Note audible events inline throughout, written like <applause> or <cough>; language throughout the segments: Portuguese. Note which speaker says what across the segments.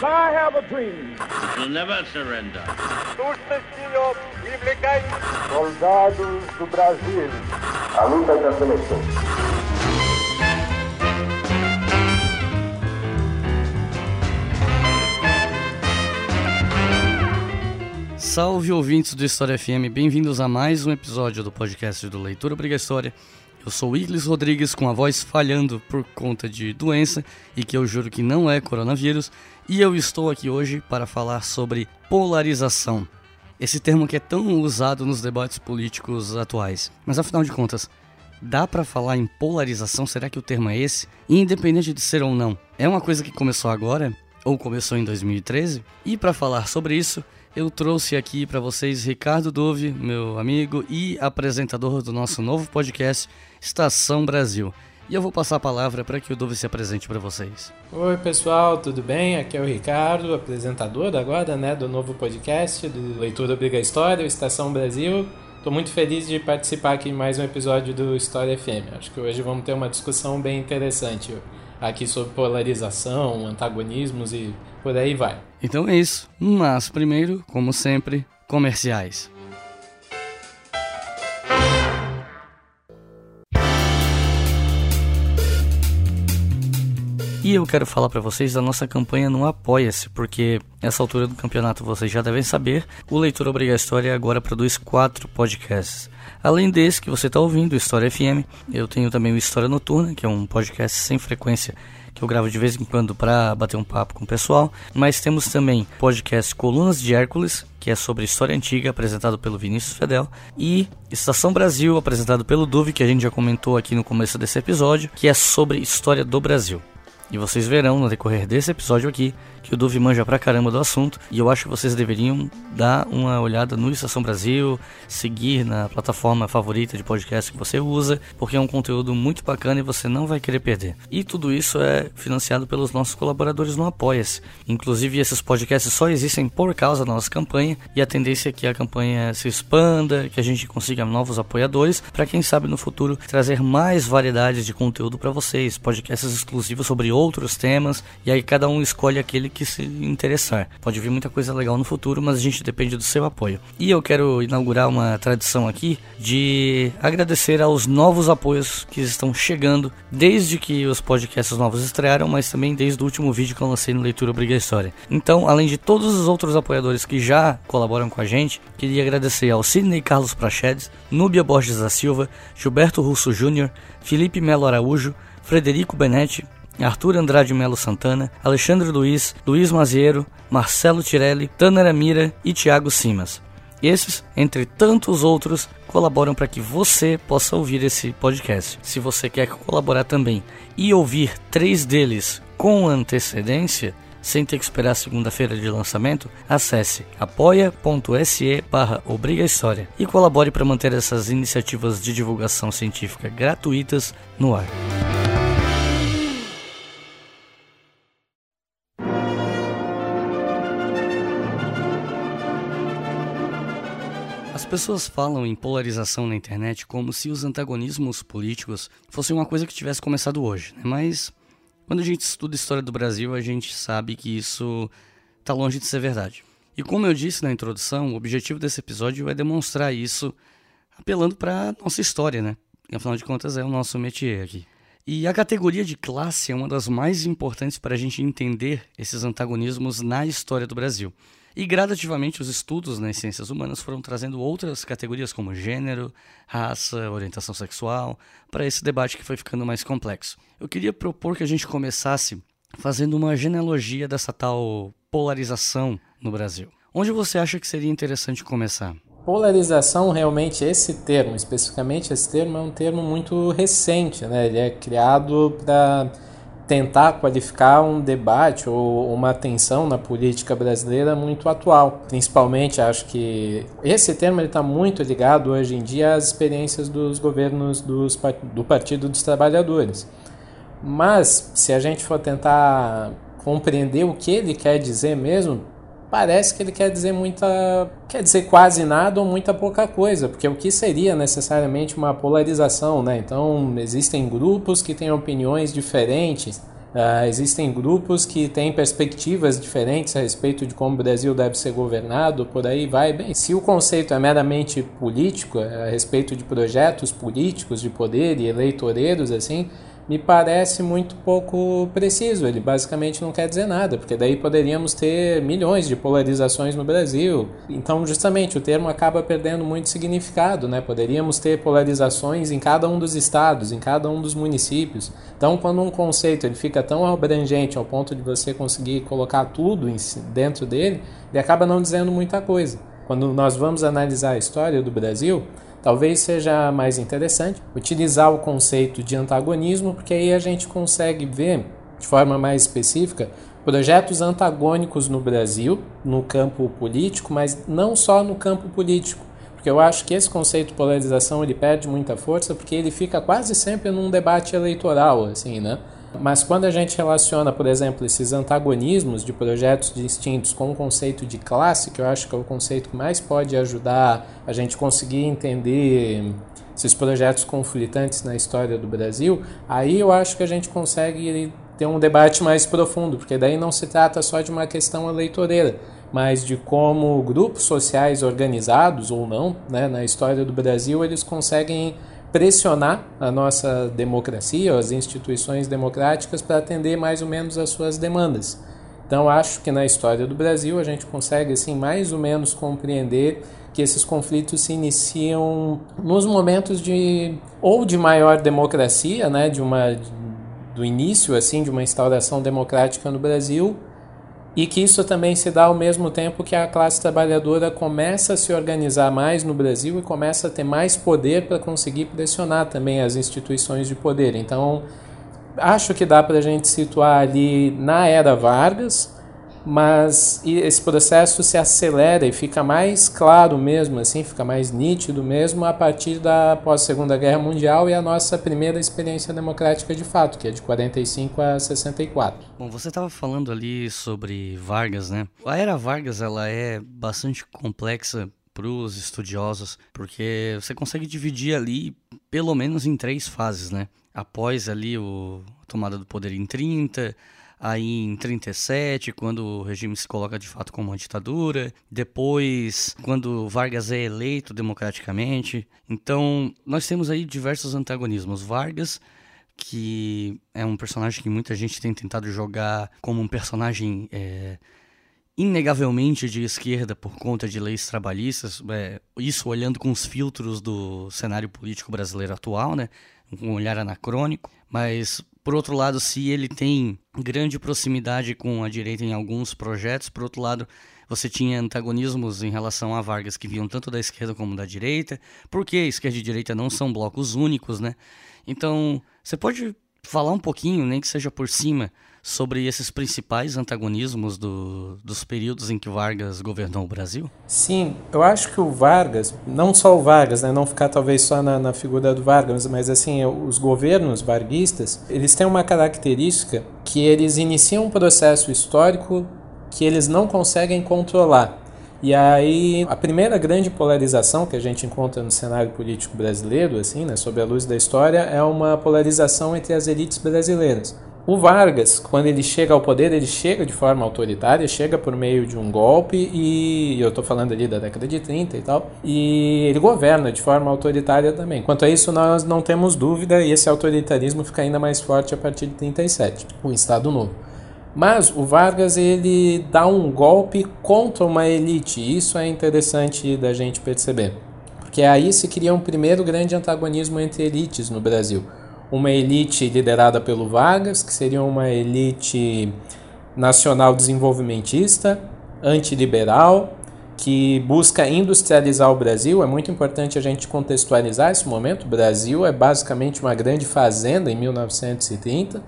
Speaker 1: I have a dream.
Speaker 2: We'll never surrender.
Speaker 1: Soldados do Brasil.
Speaker 3: A luta da seleção.
Speaker 4: Salve ouvintes do História FM, bem-vindos a mais um episódio do podcast do Leitura Obriga História. Eu sou Iglis Rodrigues com a voz falhando por conta de doença e que eu juro que não é coronavírus, e eu estou aqui hoje para falar sobre polarização. Esse termo que é tão usado nos debates políticos atuais. Mas afinal de contas, dá para falar em polarização? Será que o termo é esse? Independente de ser ou não, é uma coisa que começou agora ou começou em 2013? E para falar sobre isso, eu trouxe aqui para vocês Ricardo Dove, meu amigo e apresentador do nosso novo podcast Estação Brasil. E eu vou passar a palavra para que o Dove se apresente para vocês.
Speaker 5: Oi pessoal, tudo bem? Aqui é o Ricardo, apresentador agora, né, do novo podcast do Leitura Obriga História, Estação Brasil. Estou muito feliz de participar aqui em mais um episódio do História FM. Acho que hoje vamos ter uma discussão bem interessante aqui sobre polarização, antagonismos e por aí vai.
Speaker 4: Então é isso, mas primeiro, como sempre, comerciais. E eu quero falar para vocês da nossa campanha no Apoia-se, porque nessa altura do campeonato vocês já devem saber, o Leitor Obriga História agora produz quatro podcasts. Além desse que você está ouvindo, História FM, eu tenho também o História Noturna, que é um podcast sem frequência que eu gravo de vez em quando para bater um papo com o pessoal. Mas temos também podcast Colunas de Hércules, que é sobre história antiga, apresentado pelo Vinícius Fedel, e Estação Brasil, apresentado pelo Duve, que a gente já comentou aqui no começo desse episódio, que é sobre história do Brasil. E vocês verão no decorrer desse episódio aqui que o Duvi manja pra caramba do assunto e eu acho que vocês deveriam dar uma olhada no Estação Brasil, seguir na plataforma favorita de podcast que você usa, porque é um conteúdo muito bacana e você não vai querer perder. E tudo isso é financiado pelos nossos colaboradores no Apoia-se. Inclusive, esses podcasts só existem por causa da nossa campanha e a tendência é que a campanha se expanda, que a gente consiga novos apoiadores, para quem sabe no futuro trazer mais variedades de conteúdo para vocês, podcasts exclusivos sobre outros temas, e aí cada um escolhe aquele que se interessar. Pode vir muita coisa legal no futuro, mas a gente depende do seu apoio. E eu quero inaugurar uma tradição aqui de agradecer aos novos apoios que estão chegando desde que os podcasts novos estrearam, mas também desde o último vídeo que eu lancei no Leitura Obriga História. Então, além de todos os outros apoiadores que já colaboram com a gente, queria agradecer ao Sidney Carlos Prachedes, Núbia Borges da Silva, Gilberto Russo Júnior, Felipe Melo Araújo, Frederico Benetti, Arthur Andrade Melo Santana, Alexandre Luiz, Luiz Maziero, Marcelo Tirelli, Tanner Mira e Thiago Simas. Esses, entre tantos outros, colaboram para que você possa ouvir esse podcast. Se você quer colaborar também e ouvir três deles com antecedência, sem ter que esperar segunda-feira de lançamento, acesse apoia.se barra Obriga História e colabore para manter essas iniciativas de divulgação científica gratuitas no ar. Pessoas falam em polarização na internet como se os antagonismos políticos fossem uma coisa que tivesse começado hoje, né? mas quando a gente estuda a história do Brasil, a gente sabe que isso está longe de ser verdade. E como eu disse na introdução, o objetivo desse episódio é demonstrar isso apelando para nossa história, né? E, afinal de contas, é o nosso métier aqui. E a categoria de classe é uma das mais importantes para a gente entender esses antagonismos na história do Brasil. E gradativamente os estudos nas ciências humanas foram trazendo outras categorias como gênero, raça, orientação sexual, para esse debate que foi ficando mais complexo. Eu queria propor que a gente começasse fazendo uma genealogia dessa tal polarização no Brasil. Onde você acha que seria interessante começar?
Speaker 5: Polarização, realmente, esse termo, especificamente esse termo, é um termo muito recente, né? Ele é criado para tentar qualificar um debate ou uma tensão na política brasileira muito atual. Principalmente, acho que esse termo está muito ligado hoje em dia às experiências dos governos dos, do Partido dos Trabalhadores. Mas, se a gente for tentar compreender o que ele quer dizer mesmo, parece que ele quer dizer muita. quer dizer quase nada ou muita pouca coisa, porque o que seria necessariamente uma polarização, né? Então, existem grupos que têm opiniões diferentes Uh, existem grupos que têm perspectivas diferentes a respeito de como o Brasil deve ser governado, por aí vai. Bem, se o conceito é meramente político, a respeito de projetos políticos de poder e eleitoreiros, assim, me parece muito pouco preciso. Ele basicamente não quer dizer nada, porque daí poderíamos ter milhões de polarizações no Brasil. Então, justamente, o termo acaba perdendo muito significado, né? Poderíamos ter polarizações em cada um dos estados, em cada um dos municípios. Então, quando um conceito ele fica tão abrangente ao ponto de você conseguir colocar tudo dentro dele, ele acaba não dizendo muita coisa. Quando nós vamos analisar a história do Brasil, Talvez seja mais interessante utilizar o conceito de antagonismo, porque aí a gente consegue ver de forma mais específica projetos antagônicos no Brasil, no campo político, mas não só no campo político. Porque eu acho que esse conceito de polarização ele perde muita força porque ele fica quase sempre num debate eleitoral, assim, né? Mas quando a gente relaciona, por exemplo, esses antagonismos de projetos distintos com o conceito de classe, que eu acho que é o conceito que mais pode ajudar a gente conseguir entender esses projetos conflitantes na história do Brasil, aí eu acho que a gente consegue ter um debate mais profundo, porque daí não se trata só de uma questão eleitoreira, mas de como grupos sociais organizados ou não, né, na história do Brasil, eles conseguem pressionar a nossa democracia, as instituições democráticas, para atender mais ou menos as suas demandas. Então, acho que na história do Brasil a gente consegue, assim, mais ou menos compreender que esses conflitos se iniciam nos momentos de ou de maior democracia, né, de uma do início assim de uma instauração democrática no Brasil, e que isso também se dá ao mesmo tempo que a classe trabalhadora começa a se organizar mais no Brasil e começa a ter mais poder para conseguir pressionar também as instituições de poder. Então, acho que dá para a gente situar ali na era Vargas, mas esse processo se acelera e fica mais claro mesmo, assim, fica mais nítido mesmo a partir da pós Segunda Guerra Mundial e a nossa primeira experiência democrática de fato, que é de 45 a 64.
Speaker 4: Bom, você estava falando ali sobre Vargas, né? A era Vargas ela é bastante complexa para os estudiosos, porque você consegue dividir ali pelo menos em três fases, né? Após ali o a tomada do poder em 30, aí em 37, quando o regime se coloca de fato como uma ditadura, depois quando Vargas é eleito democraticamente. Então, nós temos aí diversos antagonismos. Vargas que é um personagem que muita gente tem tentado jogar como um personagem é, inegavelmente de esquerda por conta de leis trabalhistas, é, isso olhando com os filtros do cenário político brasileiro atual, né? um olhar anacrônico, mas por outro lado, se ele tem grande proximidade com a direita em alguns projetos, por outro lado, você tinha antagonismos em relação a Vargas que vinham tanto da esquerda como da direita, porque esquerda e direita não são blocos únicos, né? Então, você pode falar um pouquinho, nem que seja por cima, sobre esses principais antagonismos do, dos períodos em que Vargas governou o Brasil?
Speaker 5: Sim, eu acho que o Vargas, não só o Vargas, né, não ficar talvez só na, na figura do Vargas, mas assim, os governos varguistas, eles têm uma característica que eles iniciam um processo histórico que eles não conseguem controlar. E aí, a primeira grande polarização que a gente encontra no cenário político brasileiro, assim, né, sob a luz da história, é uma polarização entre as elites brasileiras. O Vargas, quando ele chega ao poder, ele chega de forma autoritária, chega por meio de um golpe e eu estou falando ali da década de 30 e tal, e ele governa de forma autoritária também. Quanto a isso, nós não temos dúvida e esse autoritarismo fica ainda mais forte a partir de 37, o Estado Novo. Mas o Vargas ele dá um golpe contra uma elite, isso é interessante da gente perceber, porque aí se cria um primeiro grande antagonismo entre elites no Brasil uma elite liderada pelo Vargas, que seria uma elite nacional desenvolvimentista, antiliberal, que busca industrializar o Brasil. É muito importante a gente contextualizar esse momento. O Brasil é basicamente uma grande fazenda em 1930.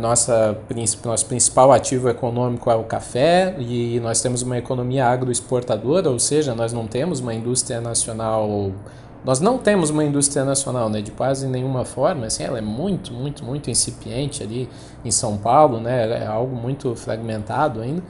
Speaker 5: Nossa, nosso principal ativo econômico é o café e nós temos uma economia agroexportadora, ou seja, nós não temos uma indústria nacional nós não temos uma indústria nacional, né, de quase nenhuma forma, assim, ela é muito, muito, muito incipiente ali em São Paulo, né, é algo muito fragmentado ainda.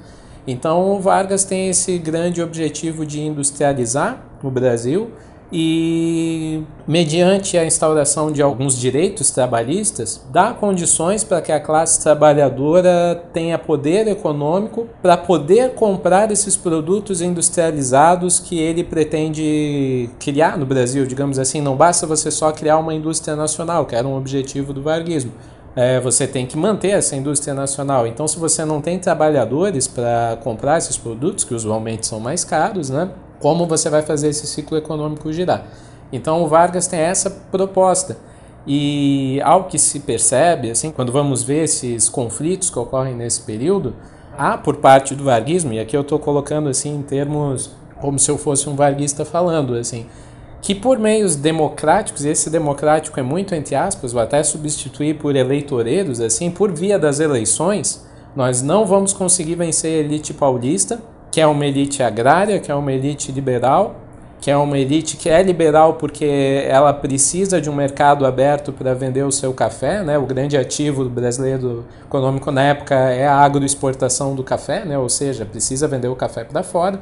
Speaker 5: Então, o Vargas tem esse grande objetivo de industrializar o Brasil e, mediante a instauração de alguns direitos trabalhistas, dá condições para que a classe trabalhadora tenha poder econômico para poder comprar esses produtos industrializados que ele pretende criar no Brasil, digamos assim. Não basta você só criar uma indústria nacional, que era um objetivo do varguismo. É, você tem que manter essa indústria nacional. Então, se você não tem trabalhadores para comprar esses produtos, que usualmente são mais caros, né? Como você vai fazer esse ciclo econômico girar. Então o Vargas tem essa proposta. E ao que se percebe, assim, quando vamos ver esses conflitos que ocorrem nesse período, há por parte do varguismo, e aqui eu estou colocando assim em termos como se eu fosse um varguista falando, assim, que por meios democráticos, e esse democrático é muito entre aspas, vou até substituir por eleitoreiros, assim, por via das eleições, nós não vamos conseguir vencer a elite paulista, que é uma elite agrária, que é uma elite liberal, que é uma elite que é liberal porque ela precisa de um mercado aberto para vender o seu café, né? O grande ativo brasileiro econômico na época é a agroexportação do café, né? Ou seja, precisa vender o café para fora.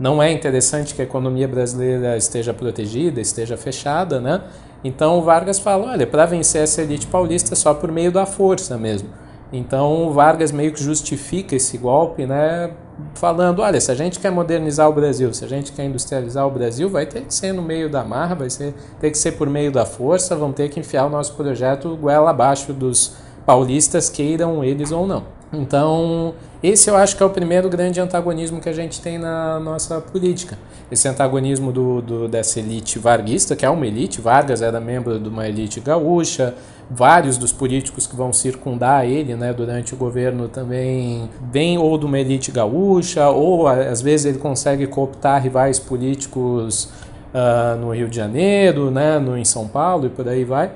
Speaker 5: Não é interessante que a economia brasileira esteja protegida, esteja fechada, né? Então Vargas fala, olha, para vencer essa elite paulista é só por meio da força mesmo. Então Vargas meio que justifica esse golpe, né? Falando, olha, se a gente quer modernizar o Brasil, se a gente quer industrializar o Brasil, vai ter que ser no meio da marra, vai ser, ter que ser por meio da força, vamos ter que enfiar o nosso projeto goela abaixo dos paulistas, queiram eles ou não. Então, esse eu acho que é o primeiro grande antagonismo que a gente tem na nossa política. Esse antagonismo do, do dessa elite varguista, que é uma elite, Vargas era membro de uma elite gaúcha, vários dos políticos que vão circundar ele né, durante o governo também vêm ou de uma elite gaúcha, ou às vezes ele consegue cooptar rivais políticos uh, no Rio de Janeiro, né, no, em São Paulo e por aí vai.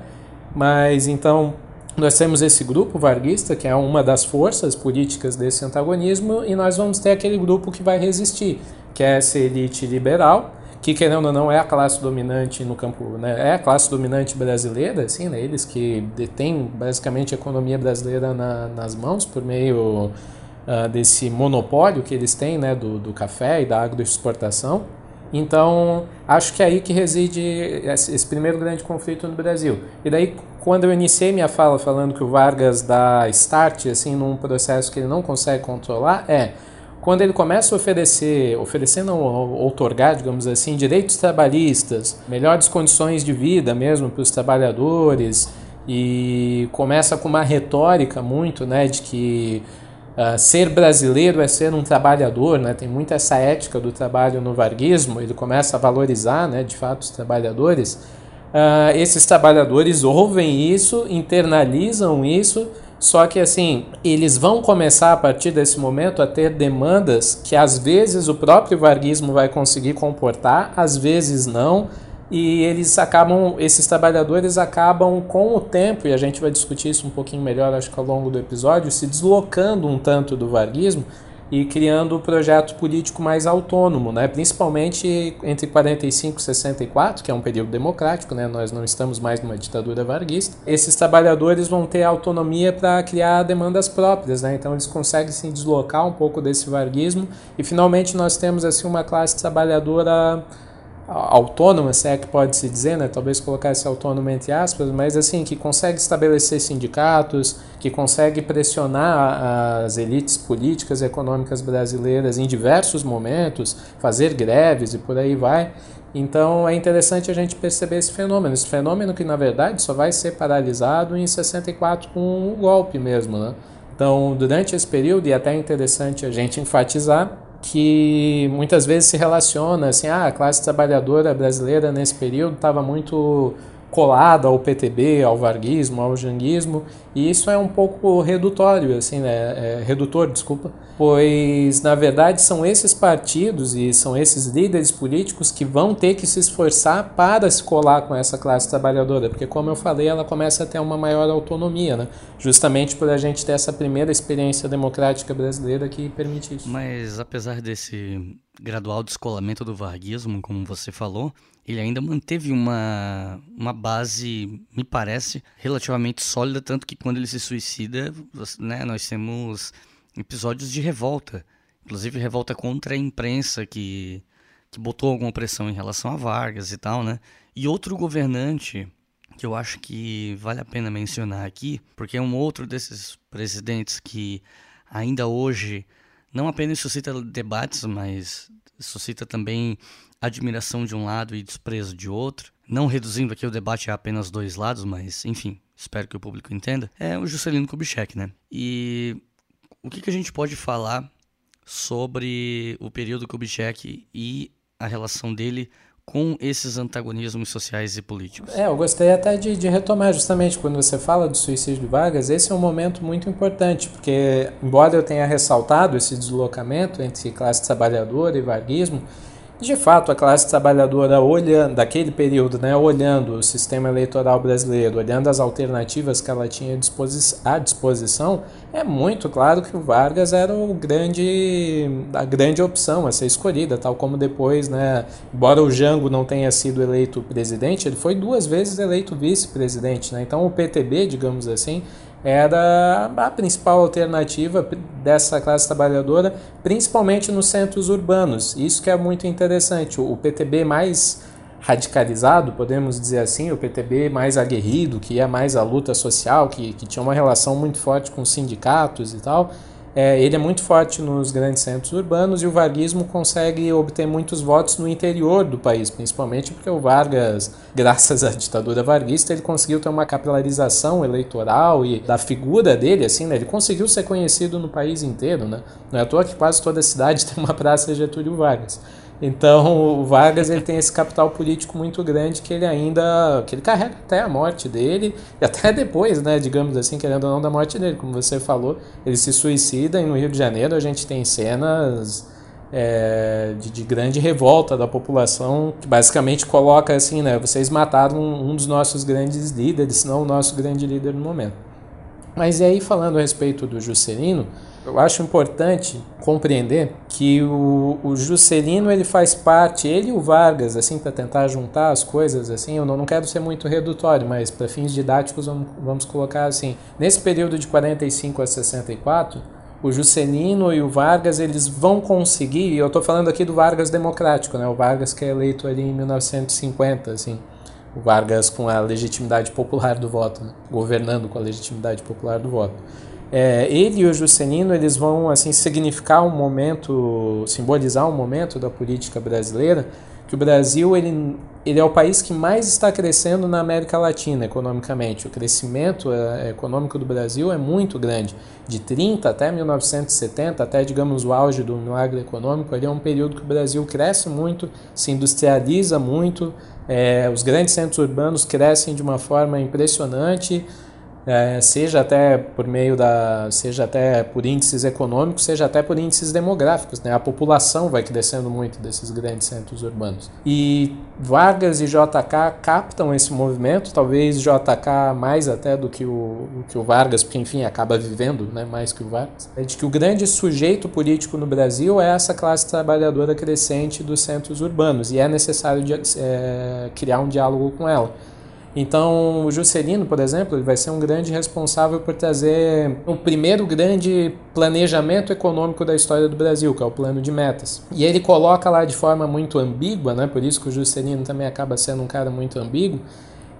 Speaker 5: Mas então nós temos esse grupo varguista, que é uma das forças políticas desse antagonismo, e nós vamos ter aquele grupo que vai resistir, que é essa elite liberal, que querendo ou não é a classe dominante no campo, né, é a classe dominante brasileira, assim, né, eles que detêm basicamente a economia brasileira na, nas mãos por meio uh, desse monopólio que eles têm, né, do, do café e da agroexportação. Então, acho que é aí que reside esse, primeiro grande conflito no Brasil. E daí, quando eu iniciei minha fala falando que o Vargas dá start, assim, num processo que ele não consegue controlar, é quando ele começa a oferecer, oferecer não, outorgar, digamos assim, direitos trabalhistas, melhores condições de vida mesmo para os trabalhadores, e começa com uma retórica muito, né, de que uh, ser brasileiro é ser um trabalhador, né, tem muito essa ética do trabalho no varguismo, ele começa a valorizar, né, de fato, os trabalhadores. Uh, esses trabalhadores ouvem isso, internalizam isso só que assim, eles vão começar a partir desse momento a ter demandas que às vezes o próprio varguismo vai conseguir comportar, às vezes não, e eles acabam, esses trabalhadores acabam com o tempo, e a gente vai discutir isso um pouquinho melhor acho que ao longo do episódio, se deslocando um tanto do varguismo e criando um projeto político mais autônomo, né? principalmente entre 45 e 64, que é um período democrático, né? nós não estamos mais numa ditadura varguista. Esses trabalhadores vão ter autonomia para criar demandas próprias, né? então eles conseguem se deslocar um pouco desse varguismo e finalmente nós temos assim uma classe trabalhadora autônoma, se é que pode se dizer, né? talvez colocar esse autônomo entre aspas, mas assim, que consegue estabelecer sindicatos, que consegue pressionar as elites políticas e econômicas brasileiras em diversos momentos, fazer greves e por aí vai. Então é interessante a gente perceber esse fenômeno, esse fenômeno que na verdade só vai ser paralisado em 64 com o golpe mesmo, né? Então, durante esse período, e até é interessante a gente enfatizar, que muitas vezes se relaciona assim, ah, a classe trabalhadora brasileira nesse período estava muito colada ao PTB, ao varguismo, ao janguismo, e isso é um pouco redutório, assim, né? É, redutor, desculpa, pois na verdade são esses partidos e são esses líderes políticos que vão ter que se esforçar para se colar com essa classe trabalhadora, porque como eu falei, ela começa a ter uma maior autonomia, né? Justamente por a gente ter essa primeira experiência democrática brasileira que permite isso.
Speaker 4: Mas apesar desse gradual descolamento do varguismo, como você falou, ele ainda manteve uma, uma base, me parece, relativamente sólida, tanto que quando ele se suicida, né, nós temos episódios de revolta, inclusive revolta contra a imprensa que que botou alguma pressão em relação a Vargas e tal, né? E outro governante que eu acho que vale a pena mencionar aqui, porque é um outro desses presidentes que ainda hoje não apenas suscita debates, mas suscita também admiração de um lado e desprezo de outro. Não reduzindo aqui o debate a apenas dois lados, mas enfim, espero que o público entenda. É o Juscelino Kubitschek, né? E o que, que a gente pode falar sobre o período Kubitschek e a relação dele com esses antagonismos sociais e políticos.
Speaker 5: É, eu gostaria até de, de, retomar justamente quando você fala do suicídio de Vargas, esse é um momento muito importante, porque embora eu tenha ressaltado esse deslocamento entre classe trabalhadora e varguismo, de fato, a classe trabalhadora olhando, daquele período, né, olhando o sistema eleitoral brasileiro, olhando as alternativas que ela tinha à disposição, é muito claro que o Vargas era o grande, a grande opção a ser escolhida, tal como depois, né, embora o Jango não tenha sido eleito presidente, ele foi duas vezes eleito vice-presidente. Né, então o PTB, digamos assim, era a principal alternativa dessa classe trabalhadora, principalmente nos centros urbanos. Isso que é muito interessante. O PTB mais radicalizado, podemos dizer assim, o PTB mais aguerrido, que ia mais à luta social, que, que tinha uma relação muito forte com os sindicatos e tal, é, ele é muito forte nos grandes centros urbanos e o varguismo consegue obter muitos votos no interior do país, principalmente porque o Vargas, <laughs> graças à ditadura varguista, ele conseguiu ter uma capilarização eleitoral e da figura dele, assim, né, ele conseguiu ser conhecido no país inteiro, né? Não é à toa que quase toda cidade <laughs> tem uma praça Getúlio Vargas. Então o Vargas ele tem esse capital político muito grande que ele ainda que ele carrega até a morte dele e até <laughs> depois, né, digamos assim, querendo ou não da morte dele, como você falou, ele se suicida e no Rio de Janeiro a gente tem cenas é, de, de, grande revolta da população que basicamente coloca assim, né, vocês mataram um, um dos nossos grandes líderes, não o nosso grande líder no momento. Mas e aí falando a respeito do Juscelino, eu acho importante compreender que o, o Juscelino ele faz parte, ele e o Vargas, assim, para tentar juntar as coisas, assim, eu não, não quero ser muito redutório, mas para fins didáticos vamos, vamos colocar assim. Nesse período de 45 a 64, o Juscelino e o Vargas eles vão conseguir, e eu estou falando aqui do Vargas democrático, né? O Vargas que é eleito ali em 1950, assim. O Vargas com a legitimidade popular do voto, né? governando com a legitimidade popular do voto. É, ele e o Juscelino eles vão assim significar um momento, simbolizar um momento da política brasileira que o Brasil ele, ele é o país que mais está crescendo na América Latina economicamente. O crescimento é, econômico do Brasil é muito grande. De 30 até 1970, até digamos o auge do milagre econômico, ali é um período que o Brasil cresce muito, se industrializa muito, é, os grandes centros urbanos crescem de uma forma impressionante é, seja até por meio da, seja até por índices econômicos, seja até por índices demográficos, né? A população vai crescendo muito desses grandes centros urbanos. E Vargas e JK captam esse movimento, talvez JK mais até do que o, que o Vargas, porque enfim acaba vivendo, né? Mais que o Vargas. É de que o grande sujeito político no Brasil é essa classe trabalhadora crescente dos centros urbanos e é necessário de, é, criar um diálogo com ela. Então, o Juscelino, por exemplo, ele vai ser um grande responsável por trazer o primeiro grande planejamento econômico da história do Brasil, que é o plano de metas. E ele coloca lá de forma muito ambígua, né? por isso que o Juscelino também acaba sendo um cara muito ambíguo,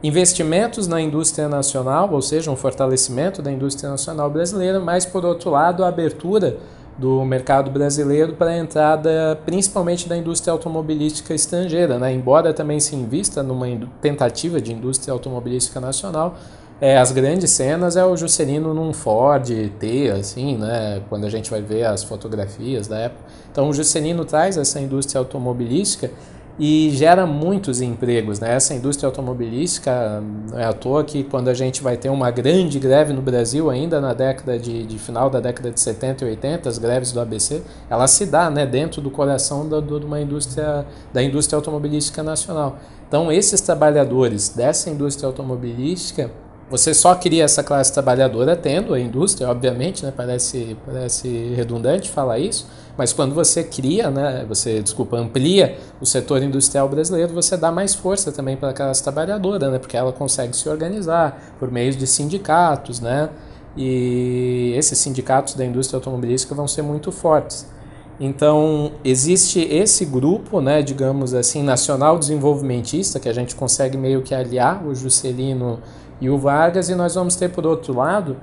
Speaker 5: investimentos na indústria nacional, ou seja, um fortalecimento da indústria nacional brasileira, mas, por outro lado, a abertura do mercado brasileiro para a entrada principalmente da indústria automobilística estrangeira, né? embora também se invista numa tentativa de indústria automobilística nacional, é, as grandes cenas é o Juscelino num Ford T, assim, né? Quando a gente vai ver as fotografias da época. Então o Juscelino traz essa indústria automobilística e gera muitos empregos. Né? Essa indústria automobilística, não é à toa que quando a gente vai ter uma grande greve no Brasil, ainda na década de, de final da década de 70 e 80, as greves do ABC, ela se dá né, dentro do coração da, de uma indústria, da indústria automobilística nacional. Então, esses trabalhadores dessa indústria automobilística você só cria essa classe trabalhadora tendo a indústria, obviamente, né? parece, parece redundante falar isso, mas quando você cria, né? você, desculpa, amplia o setor industrial brasileiro, você dá mais força também para a classe trabalhadora, né? porque ela consegue se organizar por meio de sindicatos, né? e esses sindicatos da indústria automobilística vão ser muito fortes. Então, existe esse grupo, né, digamos assim, nacional desenvolvimentista, que a gente consegue meio que aliar o Juscelino e o Vargas, e nós vamos ter, por outro lado,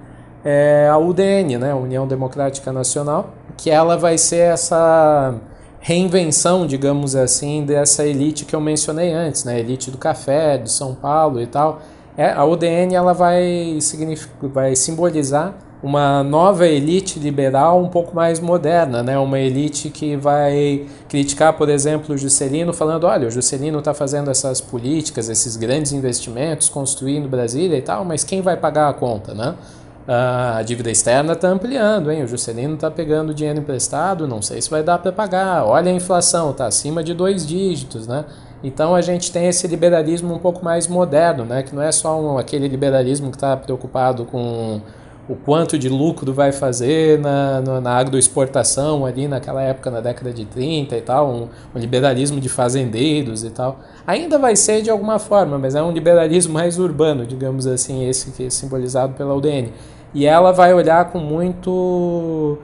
Speaker 5: é, a UDN, né, União Democrática Nacional, que ela vai ser essa reinvenção, digamos assim, dessa elite que eu mencionei antes, né, elite do café, de São Paulo e tal. É, a UDN ela vai, vai simbolizar uma nova elite liberal um pouco mais moderna, né? uma elite que vai criticar, por exemplo, o Juscelino, falando: olha, o Juscelino está fazendo essas políticas, esses grandes investimentos, construindo Brasília e tal, mas quem vai pagar a conta? Né? A dívida externa está ampliando, hein? o Juscelino está pegando dinheiro emprestado, não sei se vai dar para pagar. Olha a inflação, está acima de dois dígitos. Né? Então a gente tem esse liberalismo um pouco mais moderno, né? que não é só um, aquele liberalismo que está preocupado com o quanto de lucro vai fazer na, na, na agroexportação ali naquela época, na década de 30 e tal, um, um, liberalismo de fazendeiros e tal. Ainda vai ser de alguma forma, mas é um liberalismo mais urbano, digamos assim, esse que é simbolizado pela UDN. E ela vai olhar com muito.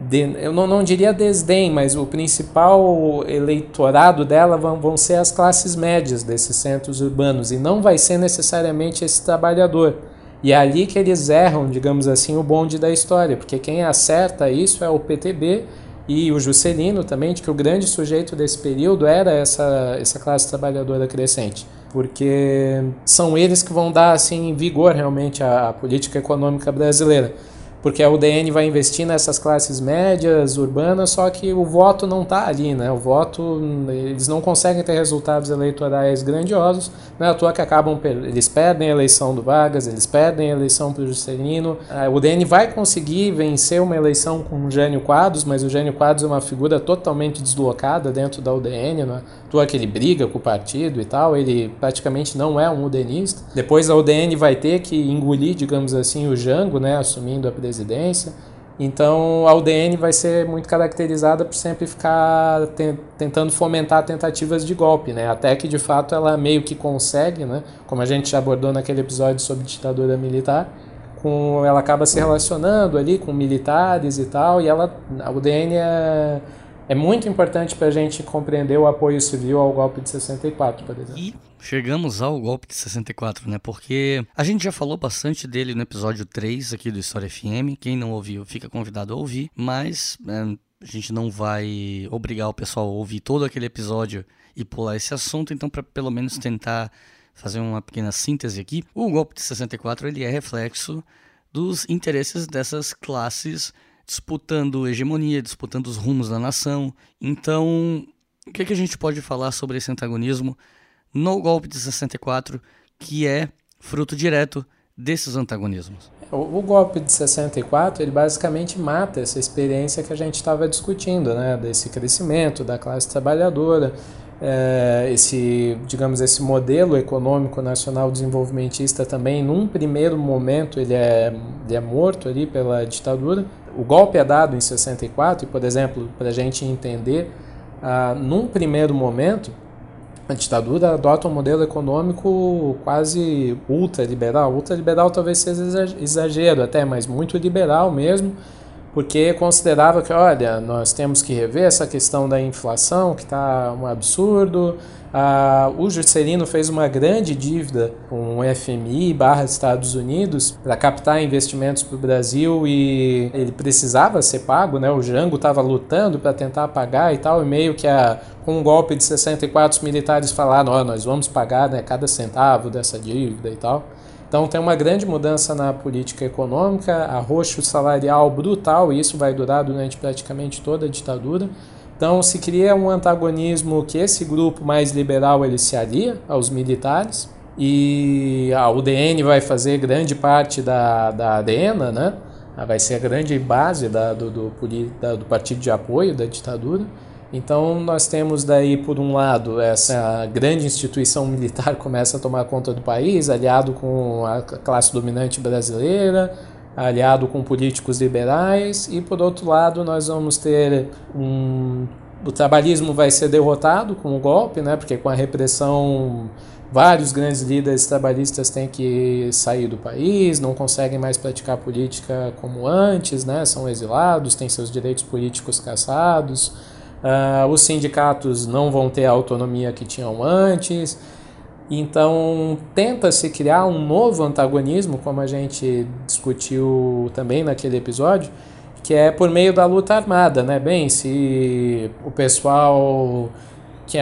Speaker 5: De, eu não, não diria desdém, mas o principal eleitorado dela vão, vão ser as classes médias desses centros urbanos, e não vai ser necessariamente esse trabalhador e é ali que eles erram, digamos assim, o bonde da história, porque quem acerta isso é o PTB e o Juscelino também, de que o grande sujeito desse período era essa, essa classe trabalhadora crescente, porque são eles que vão dar assim vigor realmente à, à política econômica brasileira porque a UDN vai investir nessas classes médias, urbanas, só que o voto não está ali, né? O voto, eles não conseguem ter resultados eleitorais grandiosos, não é à toa que acabam, eles perdem a eleição do Vargas, eles perdem a eleição para o Juscelino. A UDN vai conseguir vencer uma eleição com o Jânio Quadros, mas o Jânio Quadros é uma figura totalmente deslocada dentro da UDN, não toa que ele briga com o partido e tal, ele praticamente não é um UDNista. Depois a UDN vai ter que engolir, digamos assim, o Jango, né, assumindo a presidência. Então a UDN vai ser muito caracterizada por sempre ficar te tentando fomentar tentativas de golpe, né? Até que de fato ela meio que consegue, né? Como a gente já abordou naquele episódio sobre ditadura militar, com ela acaba se relacionando ali com militares e tal, e ela a UDN é é muito importante para a gente compreender o apoio civil ao golpe de 64, por exemplo.
Speaker 4: E chegamos ao golpe de 64, né? Porque a gente já falou bastante dele no episódio 3 aqui do História FM. Quem não ouviu, fica convidado a ouvir, mas é, a gente não vai obrigar o pessoal a ouvir todo aquele episódio e pular esse assunto, então para pelo menos tentar fazer uma pequena síntese aqui, o golpe de 64 ele é reflexo dos interesses dessas classes disputando hegemonia, disputando os rumos da nação. Então, o que, que a gente pode falar sobre esse antagonismo no golpe de 64, que é fruto direto desses antagonismos?
Speaker 5: O, o golpe de 64, ele basicamente mata essa experiência que a gente estava discutindo, né, desse crescimento da classe trabalhadora, é, esse, digamos, esse modelo econômico nacional desenvolvimentista também, num primeiro momento, ele é, ele é morto ali pela ditadura. O golpe é dado em 64 e, por exemplo, para a gente entender, ah, num primeiro momento, a ditadura adota um modelo econômico quase ultraliberal. Ultraliberal talvez seja exagero até, mas muito liberal mesmo, porque considerava que, olha, nós temos que rever essa questão da inflação, que está um absurdo. Ah, o Juscelino fez uma grande dívida com o FMI barra Estados Unidos para captar investimentos para o Brasil e ele precisava ser pago, né? O Jango estava lutando para tentar pagar e tal, e meio que a, com um golpe de 64 os militares falaram, oh, nós vamos pagar né, cada centavo dessa dívida e tal. Então tem uma grande mudança na política econômica, arroxo salarial brutal, e isso vai durar durante praticamente toda a ditadura. Então se cria um antagonismo que esse grupo mais liberal ele se alia aos militares e a UDN vai fazer grande parte da, da arena, né? vai ser a grande base da, do, do, do partido de apoio da ditadura. Então nós temos daí por um lado essa grande instituição militar <laughs> começa a tomar conta do país, aliado com a classe dominante brasileira, aliado com políticos liberais e por outro lado nós vamos ter um o trabalhismo vai ser derrotado com o golpe, né? Porque com a repressão Vários grandes líderes trabalhistas têm que sair do país, não conseguem mais praticar política como antes, né? são exilados, têm seus direitos políticos caçados, uh, os sindicatos não vão ter a autonomia que tinham antes. Então, tenta-se criar um novo antagonismo, como a gente discutiu também naquele episódio, que é por meio da luta armada, né? Bem, se o pessoal que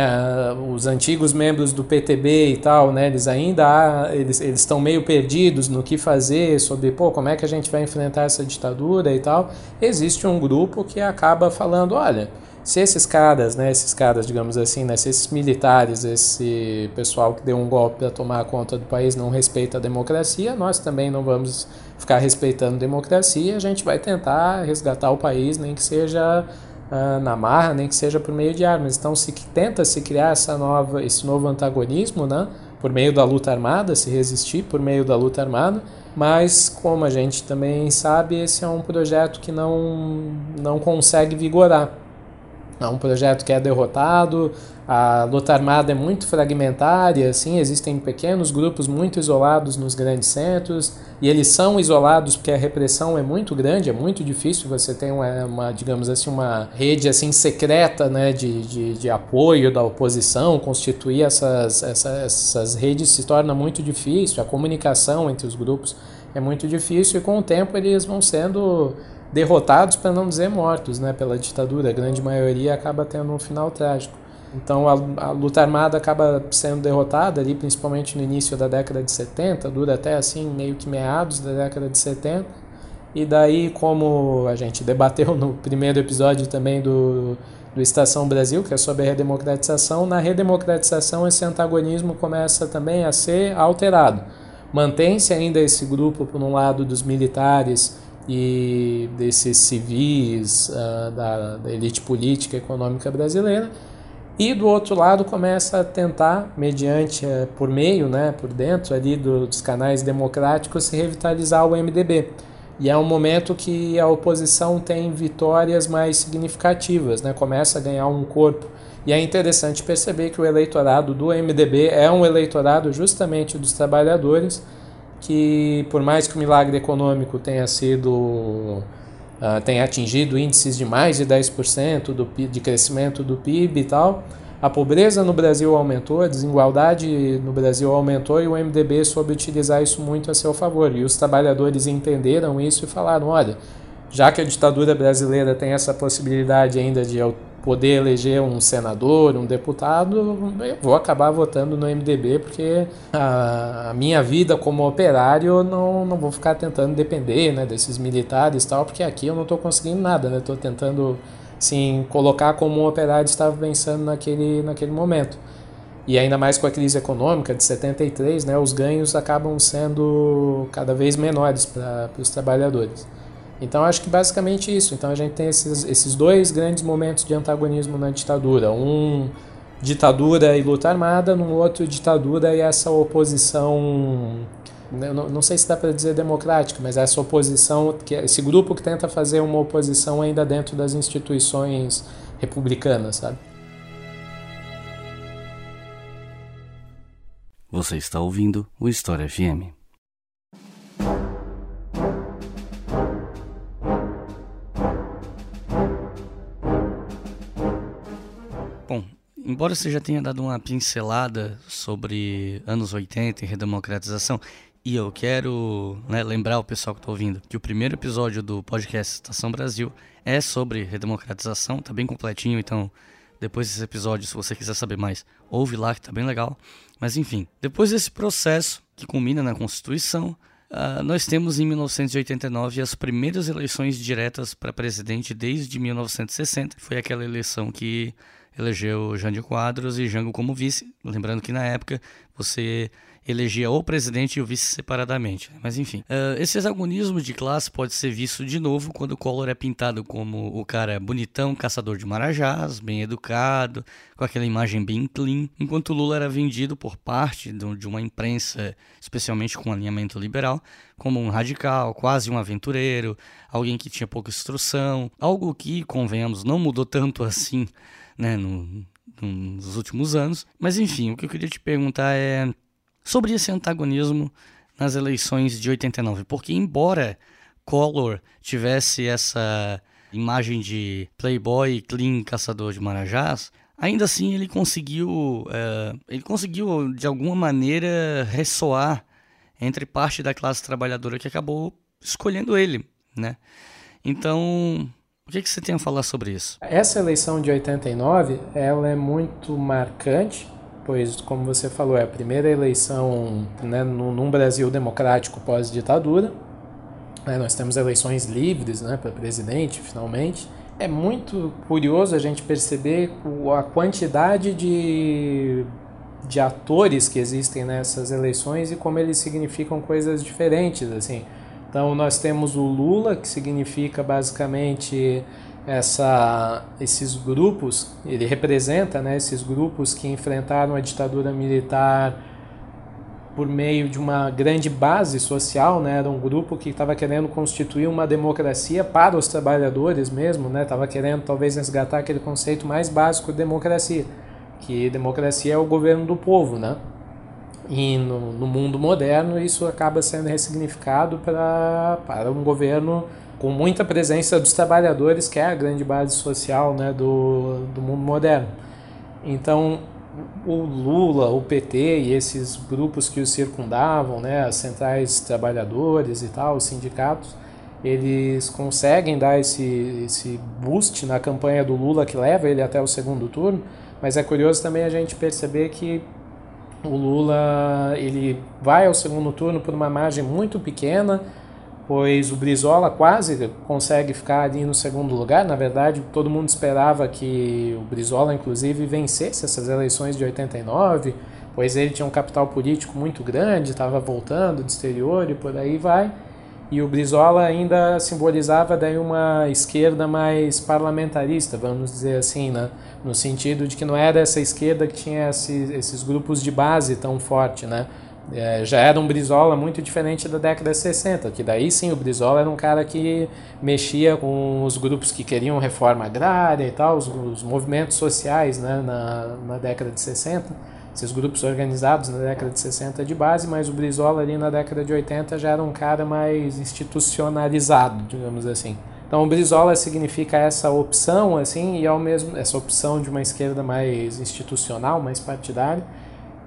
Speaker 5: os antigos membros do PTB e tal, né, eles ainda eles eles estão meio perdidos no que fazer sobre, pô, como é que a gente vai enfrentar essa ditadura e tal. Existe um grupo que acaba falando, olha, se esses caras, né, esses caras, digamos assim, né, se esses militares, esse pessoal que deu um golpe para tomar conta do país não respeita a democracia, nós também não vamos ficar respeitando a democracia, a gente vai tentar resgatar o país, nem que seja uh, na marra, nem que seja por meio de armas. Então se tenta se criar essa nova, esse novo antagonismo, né, por meio da luta armada, se resistir por meio da luta armada, mas como a gente também sabe, esse é um projeto que não, não consegue vigorar. É um projeto que é derrotado, a luta armada é muito fragmentária, assim, existem pequenos grupos muito isolados nos grandes centros, e eles são isolados porque a repressão é muito grande, é muito difícil você ter uma, uma digamos assim, uma rede assim secreta né, de, de, de apoio da oposição, constituir essas, essas, essas redes se torna muito difícil, a comunicação entre os grupos é muito difícil, e com o tempo eles vão sendo derrotados, para não dizer mortos, né, pela ditadura. A grande maioria acaba tendo um final trágico. Então a, a, luta armada acaba sendo derrotada ali, principalmente no início da década de 70, dura até assim meio que meados da década de 70. E daí, como a gente debateu no primeiro episódio também do, do Estação Brasil, que é sobre a redemocratização, na redemocratização esse antagonismo começa também a ser alterado. Mantém-se ainda esse grupo, por um lado, dos militares e desses civis, uh, da, da, elite política e econômica brasileira, e do outro lado começa a tentar, mediante, uh, por meio, né, por dentro ali do, dos canais democráticos, se revitalizar o MDB. E é um momento que a oposição tem vitórias mais significativas, né, começa a ganhar um corpo. E é interessante perceber que o eleitorado do MDB é um eleitorado justamente dos trabalhadores, que por mais que o milagre econômico tenha sido uh, tenha atingido índices de mais de 10% do, de crescimento do PIB e tal, a pobreza no Brasil aumentou, a desigualdade no Brasil aumentou e o MDB soube utilizar isso muito a seu favor. E os trabalhadores entenderam isso e falaram: olha, já que a ditadura brasileira tem essa possibilidade ainda de poder eleger um senador, um deputado, eu vou acabar votando no MDB porque a, minha vida como operário não, não vou ficar tentando depender né, desses militares e tal, porque aqui eu não estou conseguindo nada, né? Estou tentando sim colocar como um operário estava pensando naquele, naquele momento. E ainda mais com a crise econômica de 73, né, os ganhos acabam sendo cada vez menores para os trabalhadores. Então acho que basicamente isso. Então a gente tem esses, esses dois grandes momentos de antagonismo na ditadura. Um ditadura e luta armada, no outro ditadura e essa oposição não, não sei se dá para dizer democrática, mas essa oposição, que esse grupo que tenta fazer uma oposição ainda dentro das instituições republicanas, sabe?
Speaker 4: Você está ouvindo o História FM. Embora você já tenha dado uma pincelada sobre anos 80 e redemocratização, e eu quero né, lembrar o pessoal que está ouvindo que o primeiro episódio do podcast Estação Brasil é sobre redemocratização, tá bem completinho, então depois desse episódio, se você quiser saber mais, ouve lá que tá bem legal. Mas enfim, depois desse processo que culmina na Constituição, uh, nós temos em 1989 as primeiras eleições diretas para presidente desde 1960. Foi aquela eleição que elegeu Jânio Quadros e Jango como vice. Lembrando que na época você elegia o presidente e o vice separadamente. Mas enfim, uh, esse agonismo de classe pode ser visto de novo quando o Collor é pintado como o cara bonitão, caçador de marajás, bem educado, com aquela imagem bem clean, enquanto Lula era vendido por parte de uma imprensa, especialmente com alinhamento liberal, como um radical, quase um aventureiro, alguém que tinha pouca instrução, algo que, convenhamos, não mudou tanto <laughs> assim né, no, nos últimos anos. Mas enfim, o que eu queria te perguntar é sobre esse antagonismo nas eleições de 89, porque embora Collor tivesse essa imagem de playboy, clean, caçador de marajás, ainda assim ele conseguiu, uh, ele conseguiu de alguma maneira ressoar entre parte da classe trabalhadora que acabou escolhendo ele, né? Então, o que, que você tem a falar sobre isso?
Speaker 5: Essa eleição de 89, ela é muito marcante, pois, como você falou, é a primeira eleição né, num Brasil democrático pós-ditadura. É, nós temos eleições livres né, para presidente, finalmente. É muito curioso a gente perceber a quantidade de, de atores que existem nessas eleições e como eles significam coisas diferentes. assim. Então, nós temos o Lula, que significa basicamente essa, esses grupos, ele representa né, esses grupos que enfrentaram a ditadura militar por meio de uma grande base social, né? Era um grupo que estava querendo constituir uma democracia para os trabalhadores mesmo, né? Querendo talvez resgatar aquele conceito mais básico de democracia, que democracia é o governo do povo, né? E no, no mundo moderno isso acaba sendo ressignificado para para um governo com muita presença dos trabalhadores, que é a grande base social, né? Do do mundo moderno. Então o Lula, o PT e esses grupos que o circundavam, né, as centrais trabalhadores e tal, os sindicatos, eles conseguem dar esse, esse boost na campanha do Lula que leva ele até o segundo turno, mas é curioso também a gente perceber que o Lula ele vai ao segundo turno por uma margem muito pequena, pois o Brizola quase consegue ficar ali no segundo lugar. Na verdade, todo mundo esperava que o Brizola, inclusive, vencesse essas eleições de 89, pois ele tinha um capital político muito grande, estava voltando do exterior e por aí vai. E o Brizola ainda simbolizava daí uma esquerda mais parlamentarista, vamos dizer assim, né? no sentido de que não era essa esquerda que tinha esses, esses grupos de base tão forte, né? É, já era um Brizola muito diferente da década de 60, que daí sim o Brizola era um cara que mexia com os grupos que queriam reforma agrária e tal, os, os movimentos sociais né, na, na década de 60, esses grupos organizados na década de 60 de base, mas o Brizola ali na década de 80 já era um cara mais institucionalizado, digamos assim. Então o Brizola significa essa opção assim e ao mesmo essa opção de uma esquerda mais institucional, mais partidária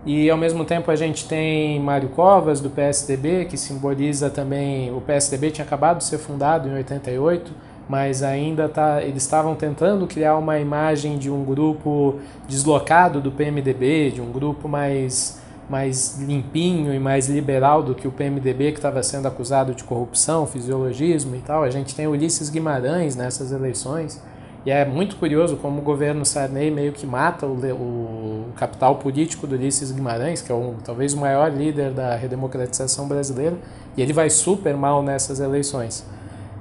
Speaker 5: e ao mesmo tempo a gente tem Mário Covas do PSDB, que simboliza também. O PSDB tinha acabado de ser fundado em 88, mas ainda tá, eles estavam tentando criar uma imagem de um grupo deslocado do PMDB, de um grupo mais, mais limpinho e mais liberal do que o PMDB, que estava sendo acusado de corrupção, fisiologismo e tal. A gente tem Ulisses Guimarães nessas eleições e é muito curioso como o governo Sarney meio que mata o, o capital político do Ulisses Guimarães, que é um, talvez o maior líder da redemocratização brasileira, e ele vai super mal nessas eleições.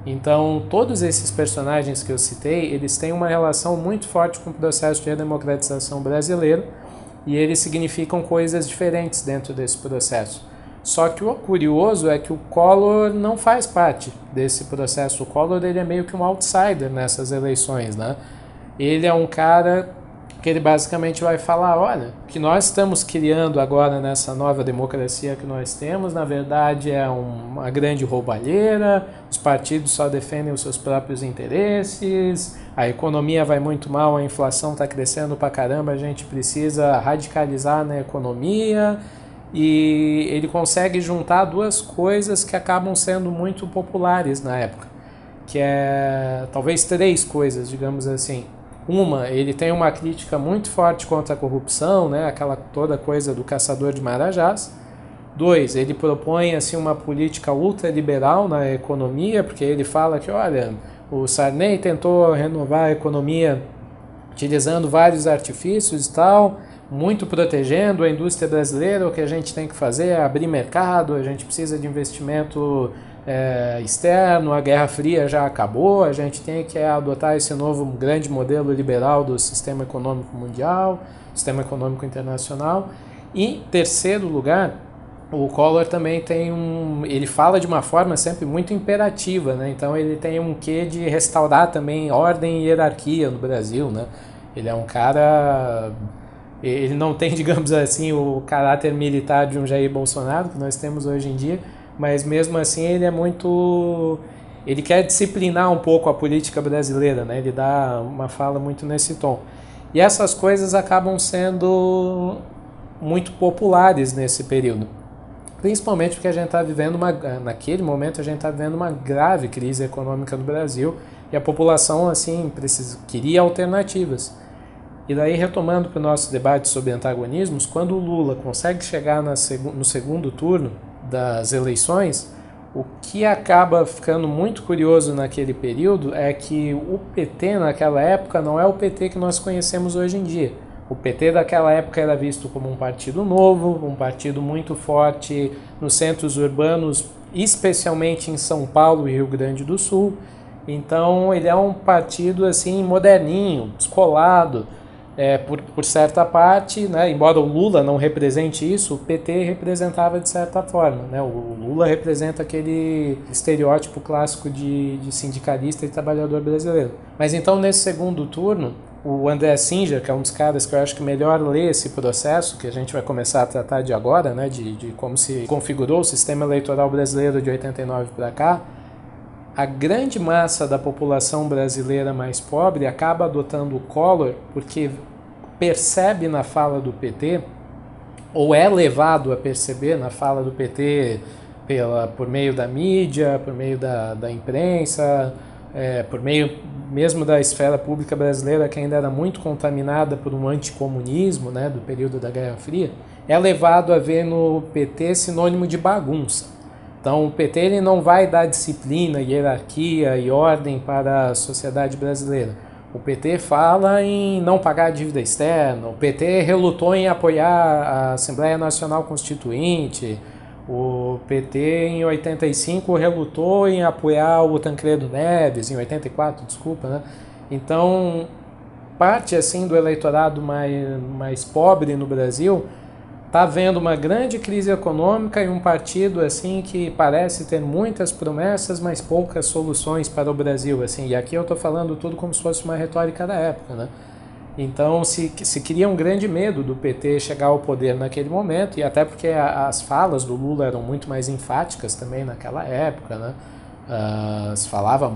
Speaker 5: Então, todos esses personagens que eu citei, eles têm uma relação muito forte com o processo de redemocratização brasileiro, e eles significam coisas diferentes dentro desse processo. Só que o curioso é que o Collor não faz parte desse processo. O Collor ele é meio que um outsider nessas eleições, né? Ele é um cara que ele basicamente vai falar, olha, o que nós estamos criando agora nessa nova democracia que nós temos, na verdade é uma grande roubalheira, os partidos só defendem os seus próprios interesses, a economia vai muito mal, a inflação está crescendo pra caramba, a gente precisa radicalizar na economia, e ele consegue juntar duas coisas que acabam sendo muito populares na época, que é talvez três coisas, digamos assim. Uma, ele tem uma crítica muito forte contra a corrupção, né, aquela toda coisa do caçador de marajás. Dois, ele propõe assim uma política ultraliberal na economia, porque ele fala que, olha, o Sarney tentou renovar a economia utilizando vários artifícios e tal, muito protegendo a indústria brasileira. O que a gente tem que fazer é abrir mercado, a gente precisa de investimento é, externo, a Guerra Fria já acabou, a gente tem que adotar esse novo grande modelo liberal do sistema econômico mundial, sistema econômico internacional. E, terceiro lugar, o Collor também tem um. Ele fala de uma forma sempre muito imperativa, né? Então ele tem um quê de restaurar também ordem e hierarquia no Brasil, né? Ele é um cara. Ele não tem, <laughs> digamos assim, o caráter militar de um Jair Bolsonaro que nós temos hoje em dia, mas mesmo assim ele é muito. Ele quer disciplinar um pouco a política brasileira, né? Ele dá uma fala muito nesse tom. E essas coisas acabam sendo muito populares nesse período. Principalmente porque a gente está vivendo uma, naquele momento a gente está vivendo uma grave crise econômica no Brasil e a população assim precisa, queria alternativas. E daí retomando para o nosso debate sobre antagonismos, quando o Lula consegue chegar no segundo turno das eleições, o que acaba ficando muito curioso naquele período é que o PT naquela época não é o PT que nós conhecemos hoje em dia. O PT daquela época era visto como um partido novo, um partido muito forte nos centros urbanos, especialmente em São Paulo e Rio Grande do Sul. Então ele é um partido assim moderninho, descolado, é, por, por certa parte, né, embora o Lula não represente isso, o PT representava de certa forma. Né, o Lula representa aquele estereótipo clássico de, de sindicalista e trabalhador brasileiro. Mas então, nesse segundo turno, o André Singer, que é um dos caras que eu acho que melhor lê esse processo, que a gente vai começar a tratar de agora, né, de, de como se configurou o sistema eleitoral brasileiro de 89 para cá, a grande massa da população brasileira mais pobre acaba adotando o Collor porque percebe na fala do PT, ou é levado a perceber na fala do PT pela, por meio da mídia, por meio da, da imprensa, é, por meio mesmo da esfera pública brasileira, que ainda era muito contaminada por um anticomunismo né, do período da Guerra Fria, é levado a ver no PT sinônimo de bagunça. Então, o PT ele não vai dar disciplina, hierarquia e ordem para a sociedade brasileira. O PT fala em não pagar a dívida externa, o PT relutou em apoiar a Assembleia Nacional Constituinte, o PT em 85 relutou em apoiar o Tancredo Neves, em 84, desculpa, né? Então, parte assim do eleitorado mais, mais pobre no Brasil está vendo uma grande crise econômica e um partido assim que parece ter muitas promessas, mas poucas soluções para o Brasil, assim. E aqui eu estou falando tudo como se fosse uma retórica da época, né? Então se, se cria um grande medo do PT chegar ao poder naquele momento, e até porque a, as falas do Lula eram muito mais enfáticas também naquela época, né? Uh, se, falava,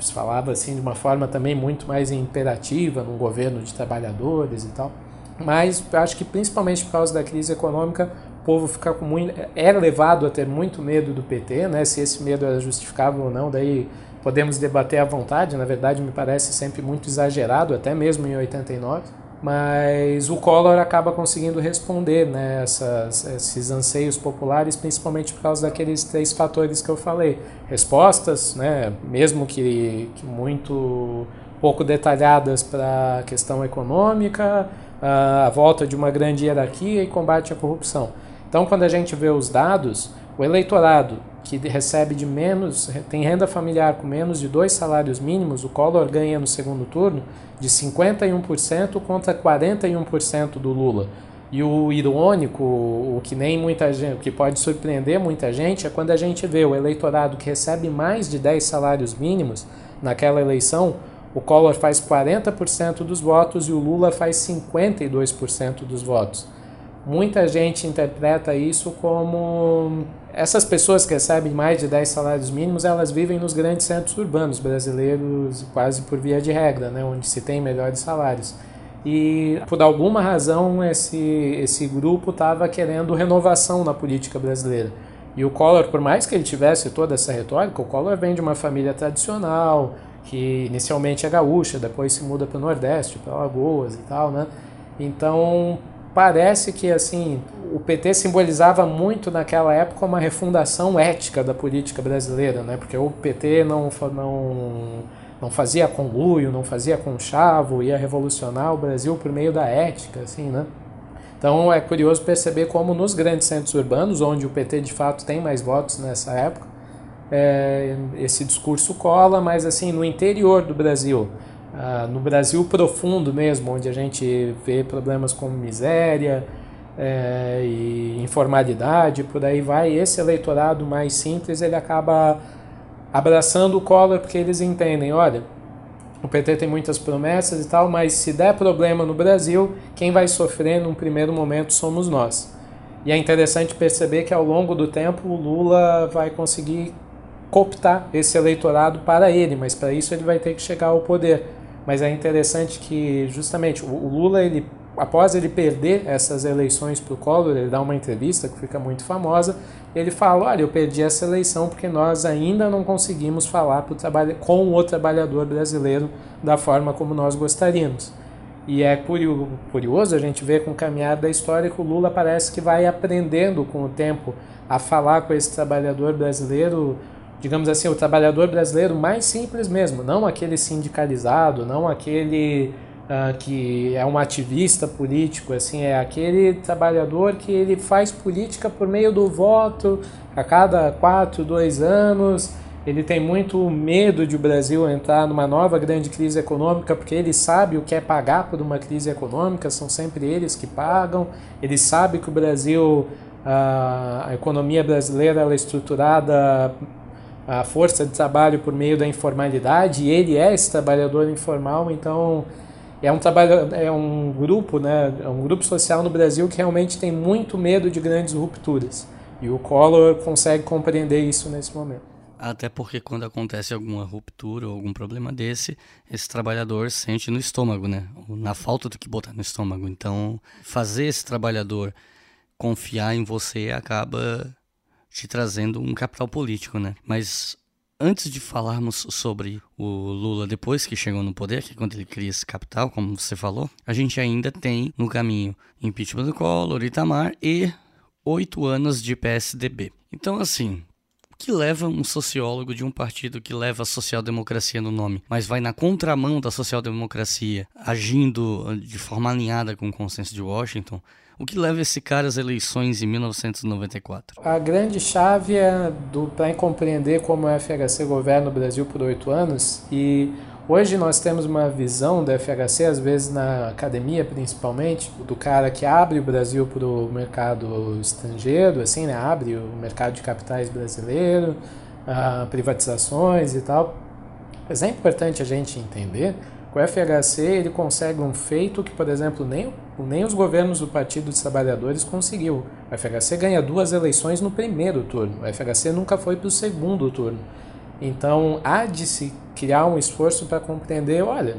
Speaker 5: se falava assim de uma forma também muito mais imperativa num governo de trabalhadores e tal. Mas acho que principalmente por causa da crise econômica, o povo fica com muito, é levado a ter muito medo do PT, né? Se esse medo era justificável ou não, daí podemos debater à vontade. Na verdade, me parece sempre muito exagerado, até mesmo em 89. Mas o Collor acaba conseguindo responder né, essas, esses anseios populares, principalmente por causa daqueles três fatores que eu falei. Respostas, né, mesmo que, que muito pouco detalhadas para a questão econômica, a volta de uma grande hierarquia e combate à corrupção. Então, quando a gente vê os dados, o eleitorado que recebe de menos, tem renda familiar com menos de dois salários mínimos, o Collor ganha no segundo turno de 51% contra 41% do Lula. E o irônico, o que nem muita gente, o que pode surpreender muita gente é quando a gente vê o eleitorado que recebe mais de 10 salários mínimos naquela eleição, o Collor faz 40% dos votos e o Lula faz 52% dos votos. Muita gente interpreta isso como essas pessoas que recebem mais de 10 salários mínimos, elas vivem nos grandes centros urbanos brasileiros, quase por via de regra, né, onde se tem melhores salários. E por alguma razão esse, esse grupo estava querendo renovação na política brasileira. E o Collor, por mais que ele tivesse toda essa retórica, o Collor vem de uma família tradicional, que inicialmente é gaúcha, depois se muda para o Nordeste, para Alagoas e tal, né? Então parece que assim o PT simbolizava muito naquela época uma refundação ética da política brasileira, né? Porque o PT não não não fazia conluio, não fazia conchavo, ia revolucionar o Brasil por meio da ética, assim, né? Então é curioso perceber como nos grandes centros urbanos, onde o PT de fato tem mais votos nessa época, é, esse discurso cola, mas assim, no interior do Brasil, ah, no Brasil profundo mesmo, onde a gente vê problemas como miséria é, e informalidade, por aí vai, esse eleitorado mais simples, ele acaba abraçando o Collor porque eles entendem, olha, o PT tem muitas promessas e tal, mas se der problema no Brasil, quem vai sofrer num primeiro momento somos nós. E é interessante perceber que ao longo do tempo o Lula vai conseguir cooptar esse eleitorado para ele, mas para isso ele vai ter que chegar ao poder. Mas é interessante que justamente o Lula ele após ele perder essas eleições para o Collor, ele dá uma entrevista que fica muito famosa, ele fala, olha, eu perdi essa eleição porque nós ainda não conseguimos falar pro com o trabalhador brasileiro da forma como nós gostaríamos. E é curioso a gente ver com o caminhar da história que o Lula parece que vai aprendendo com o tempo a falar com esse trabalhador brasileiro, digamos assim, o trabalhador brasileiro mais simples mesmo, não aquele sindicalizado, não aquele uh, que é um ativista político, assim, é aquele trabalhador que ele faz política por meio do voto a cada quatro, dois anos. Ele tem muito medo de o Brasil entrar numa nova grande crise econômica, porque ele sabe o que é pagar por uma crise econômica, são sempre eles que pagam. Ele sabe que o Brasil, a economia brasileira ela é estruturada a força de trabalho por meio da informalidade, e ele é esse trabalhador informal, então é um trabalho, é um grupo, né, é um grupo social no Brasil que realmente tem muito medo de grandes rupturas. E o Collor consegue compreender isso nesse momento.
Speaker 4: Até porque quando acontece alguma ruptura ou algum problema desse, esse trabalhador sente no estômago, né? Na falta do que botar no estômago. Então, fazer esse trabalhador confiar em você acaba te trazendo um capital político, né? Mas antes de falarmos sobre o Lula depois que chegou no poder, que é quando ele cria esse capital, como você falou, a gente ainda tem no caminho impeachment do Collor, Itamar e oito anos de PSDB. Então, assim, o que leva um sociólogo de um partido que leva a social-democracia no nome, mas vai na contramão da social-democracia, agindo de forma alinhada com o consenso de Washington, o que leva esse cara às eleições em 1994?
Speaker 5: A grande chave é para compreender como o FHC governa o Brasil por oito anos e Hoje nós temos uma visão da FHC, às vezes na academia principalmente, do cara que abre o Brasil para o mercado estrangeiro, assim, né? abre o mercado de capitais brasileiro, uh, privatizações e tal. Mas é importante a gente entender o FHC ele consegue um feito que, por exemplo, nem nem os governos do Partido dos Trabalhadores conseguiu. O FHC ganha duas eleições no primeiro turno. O FHC nunca foi para o segundo turno. Então há de se criar um esforço para compreender, olha,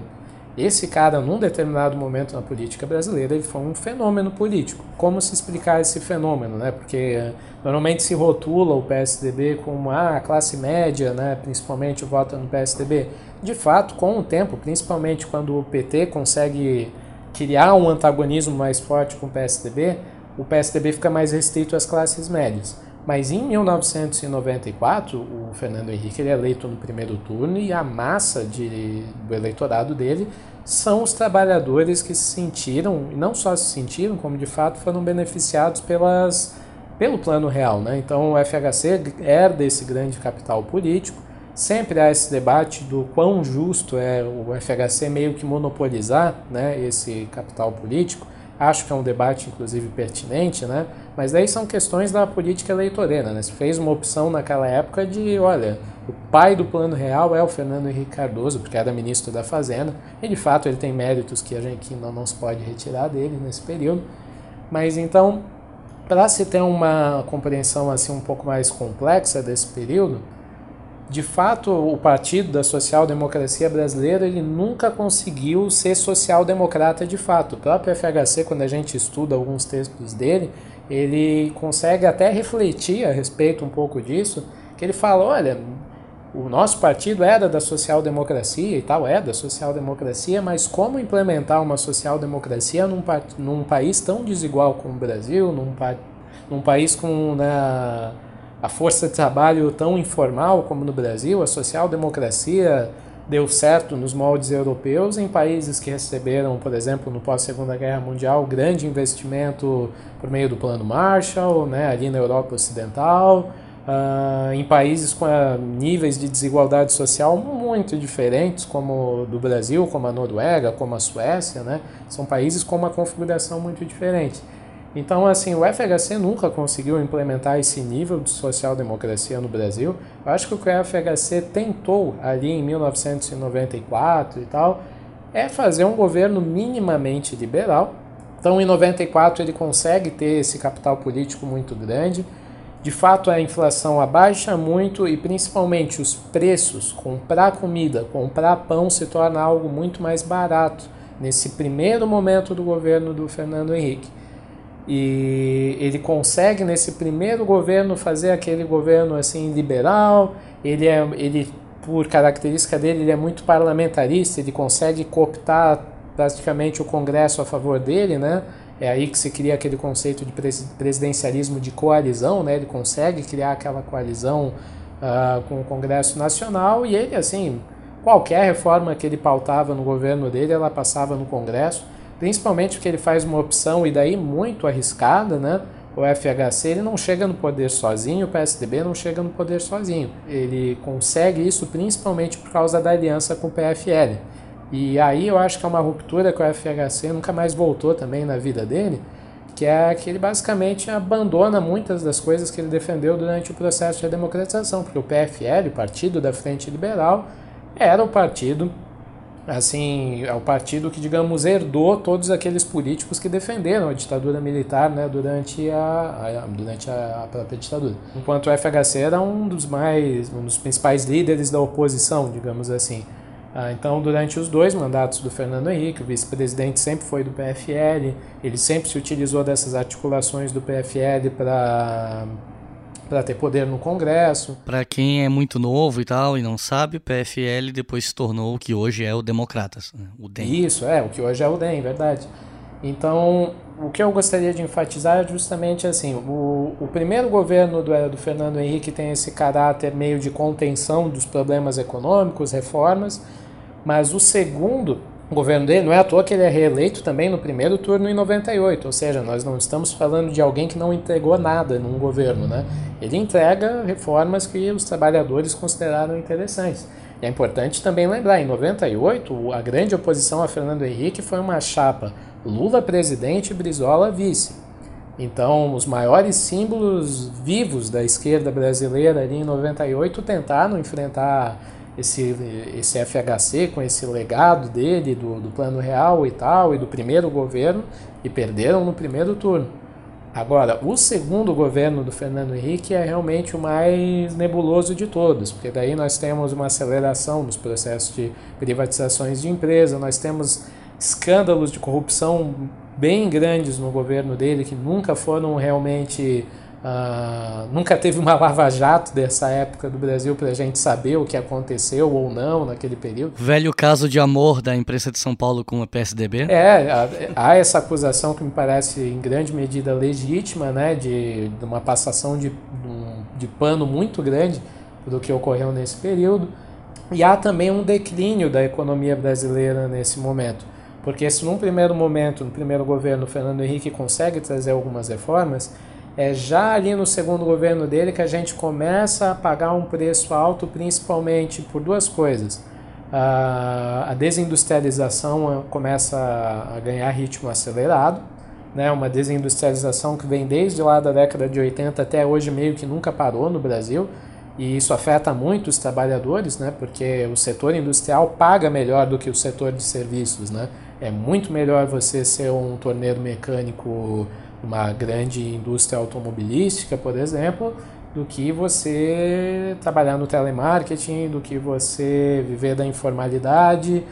Speaker 5: esse cara, num determinado momento na política brasileira, ele foi um fenômeno político. Como se explicar esse fenômeno, né? Porque eh, normalmente se rotula o PSDB como ah, a classe média, né? principalmente vota no PSDB. De fato, com o tempo, principalmente quando o PT consegue criar um antagonismo mais forte com o PSDB, o PSDB fica mais restrito às classes médias. Mas em 1994, o Fernando Henrique é eleito no primeiro turno e a massa de, do eleitorado dele são os trabalhadores que se sentiram, e não só se sentiram, como de fato foram beneficiados pelas, pelo plano real. Né? Então o FHC herda esse grande capital político Sempre há esse debate do quão justo é o FHC meio que monopolizar né, esse capital político. Acho que é um debate, inclusive, pertinente, né? mas daí são questões da política eleitoreira. Né? Se fez uma opção naquela época de, olha, o pai do plano real é o Fernando Henrique Cardoso, porque era ministro da Fazenda, e de fato ele tem méritos que a gente não, não se pode retirar dele nesse período. Mas então, para se ter uma compreensão assim um pouco mais complexa desse período, de fato, o partido da social-democracia brasileira ele nunca conseguiu ser social-democrata de fato. O próprio FHC, quando a gente estuda alguns textos dele, ele consegue até refletir a respeito um pouco disso, que ele fala, olha, o nosso partido era da social-democracia e tal, é da social-democracia, mas como implementar uma social-democracia num, num país tão desigual como o Brasil, num, num país com... Né, a força de trabalho tão informal como no Brasil, a social-democracia deu certo nos moldes europeus em países que receberam, por exemplo, no pós-segunda guerra mundial, grande investimento por meio do Plano Marshall, né, ali na Europa Ocidental, uh, em países com uh, níveis de desigualdade social muito diferentes, como do Brasil, como a Noruega, como a Suécia, né, são países com uma configuração muito diferente. Então, assim, o FHC nunca conseguiu implementar esse nível de social-democracia no Brasil. Eu acho que o que o FHC tentou ali em 1994 e tal é fazer um governo minimamente liberal. Então, em 94 ele consegue ter esse capital político muito grande. De fato, a inflação abaixa muito e principalmente os preços, comprar comida, comprar pão se torna algo muito mais barato nesse primeiro momento do governo do Fernando Henrique. E ele consegue nesse primeiro governo fazer aquele governo assim liberal, ele é ele por característica dele, ele é muito parlamentarista, ele consegue cooptar praticamente o Congresso a favor dele, né? É aí que se cria aquele conceito de presidencialismo de coalizão, né? Ele consegue criar aquela coalizão uh, com o Congresso Nacional e ele, assim, qualquer reforma que ele pautava no governo dele, ela passava no Congresso, principalmente porque ele faz uma opção e daí muito arriscada, né? O FHC ele não chega no poder sozinho, o PSDB não chega no poder sozinho. Ele consegue isso principalmente por causa da aliança com o PFL. E aí eu acho que é uma ruptura que o FHC nunca mais voltou também na vida dele, que é que ele basicamente abandona muitas das coisas que ele defendeu durante o processo de democratização, porque o PFL, o Partido da Frente Liberal, era o partido assim, é o partido que, digamos, herdou todos aqueles políticos que defenderam a ditadura militar né, durante, a, a, durante a própria ditadura. Enquanto o FHC era um dos mais, um dos principais líderes da oposição, digamos assim. Ah, então, durante os dois mandatos do Fernando Henrique, o vice-presidente sempre foi do PFL, ele sempre se utilizou dessas articulações do PFL para para ter poder no Congresso.
Speaker 4: Para quem é muito novo e tal e não sabe, o PFL depois se tornou o que hoje é o Democratas, né? o DEM.
Speaker 5: Isso, é, o que hoje é o DEM, verdade. Então, o que eu gostaria de enfatizar é justamente assim, o, o primeiro governo do, do Fernando Henrique tem esse caráter meio de contenção dos problemas econômicos, reformas, mas o segundo governo dele, não é à toa que ele é reeleito também no primeiro turno em 98, ou seja, nós não estamos falando de alguém que não entregou nada num governo, né? Ele entrega reformas que os trabalhadores consideraram interessantes. E é importante também lembrar, em 98, a grande oposição a Fernando Henrique foi uma chapa Lula presidente e Brizola vice. Então, os maiores símbolos vivos da esquerda brasileira ali em 98 tentaram enfrentar esse, esse FHC com esse legado dele, do, do plano real e tal, e do primeiro governo, e perderam no primeiro turno. Agora, o segundo governo do Fernando Henrique é realmente o mais nebuloso de todos, porque daí nós temos uma aceleração nos processos de privatizações de empresa, nós temos escândalos de corrupção bem grandes no governo dele que nunca foram realmente Uh, nunca teve uma lava-jato dessa época do Brasil para a gente saber o que aconteceu ou não naquele período.
Speaker 4: Velho caso de amor da imprensa de São Paulo com o PSDB?
Speaker 5: É, há essa acusação que me parece em grande medida legítima, né, de, de uma passação de, de pano muito grande do que ocorreu nesse período. E há também um declínio da economia brasileira nesse momento. Porque se num primeiro momento, no primeiro governo, o Fernando Henrique consegue trazer algumas reformas, é já ali no segundo governo dele que a gente começa a pagar um preço alto, principalmente por duas coisas. A desindustrialização começa a ganhar ritmo acelerado, né? uma desindustrialização que vem desde lá da década de 80 até hoje meio que nunca parou no Brasil, e isso afeta muito os trabalhadores, né? porque o setor industrial paga melhor do que o setor de serviços. Né? É muito melhor você ser um torneiro mecânico uma grande indústria automobilística, por exemplo, do que você trabalhar no telemarketing, do que você viver da informalidade,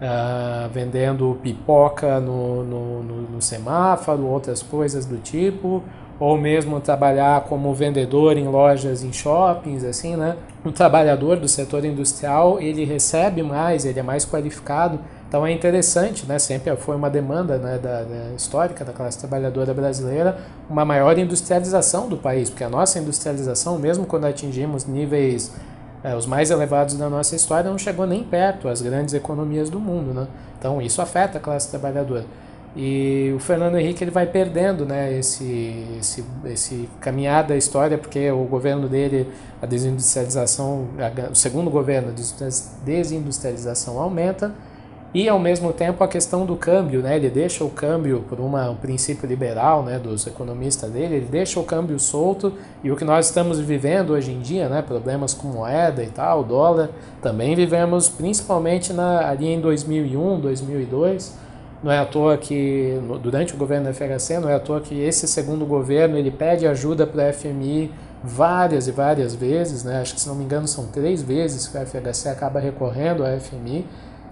Speaker 5: uh, vendendo pipoca no, no, no, no semáforo, outras coisas do tipo, ou mesmo trabalhar como vendedor em lojas, em shoppings, assim, né? O trabalhador do setor industrial, ele recebe mais, ele é mais qualificado, então é interessante, né? sempre foi uma demanda né, da, da, histórica da classe trabalhadora brasileira, uma maior industrialização do país, porque a nossa industrialização, mesmo quando atingimos níveis é, os mais elevados da nossa história, não chegou nem perto às grandes economias do mundo. Né? Então isso afeta a classe trabalhadora. E o Fernando Henrique ele vai perdendo né, esse, esse, esse caminhar da história, porque o governo dele, a desindustrialização, a, o segundo governo, a desindustrialização aumenta, e ao mesmo tempo a questão do câmbio, né? Ele deixa o câmbio por uma, um princípio liberal, né, dos economistas dele, ele deixa o câmbio solto e o que nós estamos vivendo hoje em dia, né, problemas com moeda e tal, dólar, também vivemos principalmente na, ali em 2001, 2002. Não é à toa que durante o governo da FHC, não é à toa que esse segundo governo ele pede ajuda para a FMI várias e várias vezes, né? Acho que se não me engano são três vezes que a FHC acaba recorrendo à FMI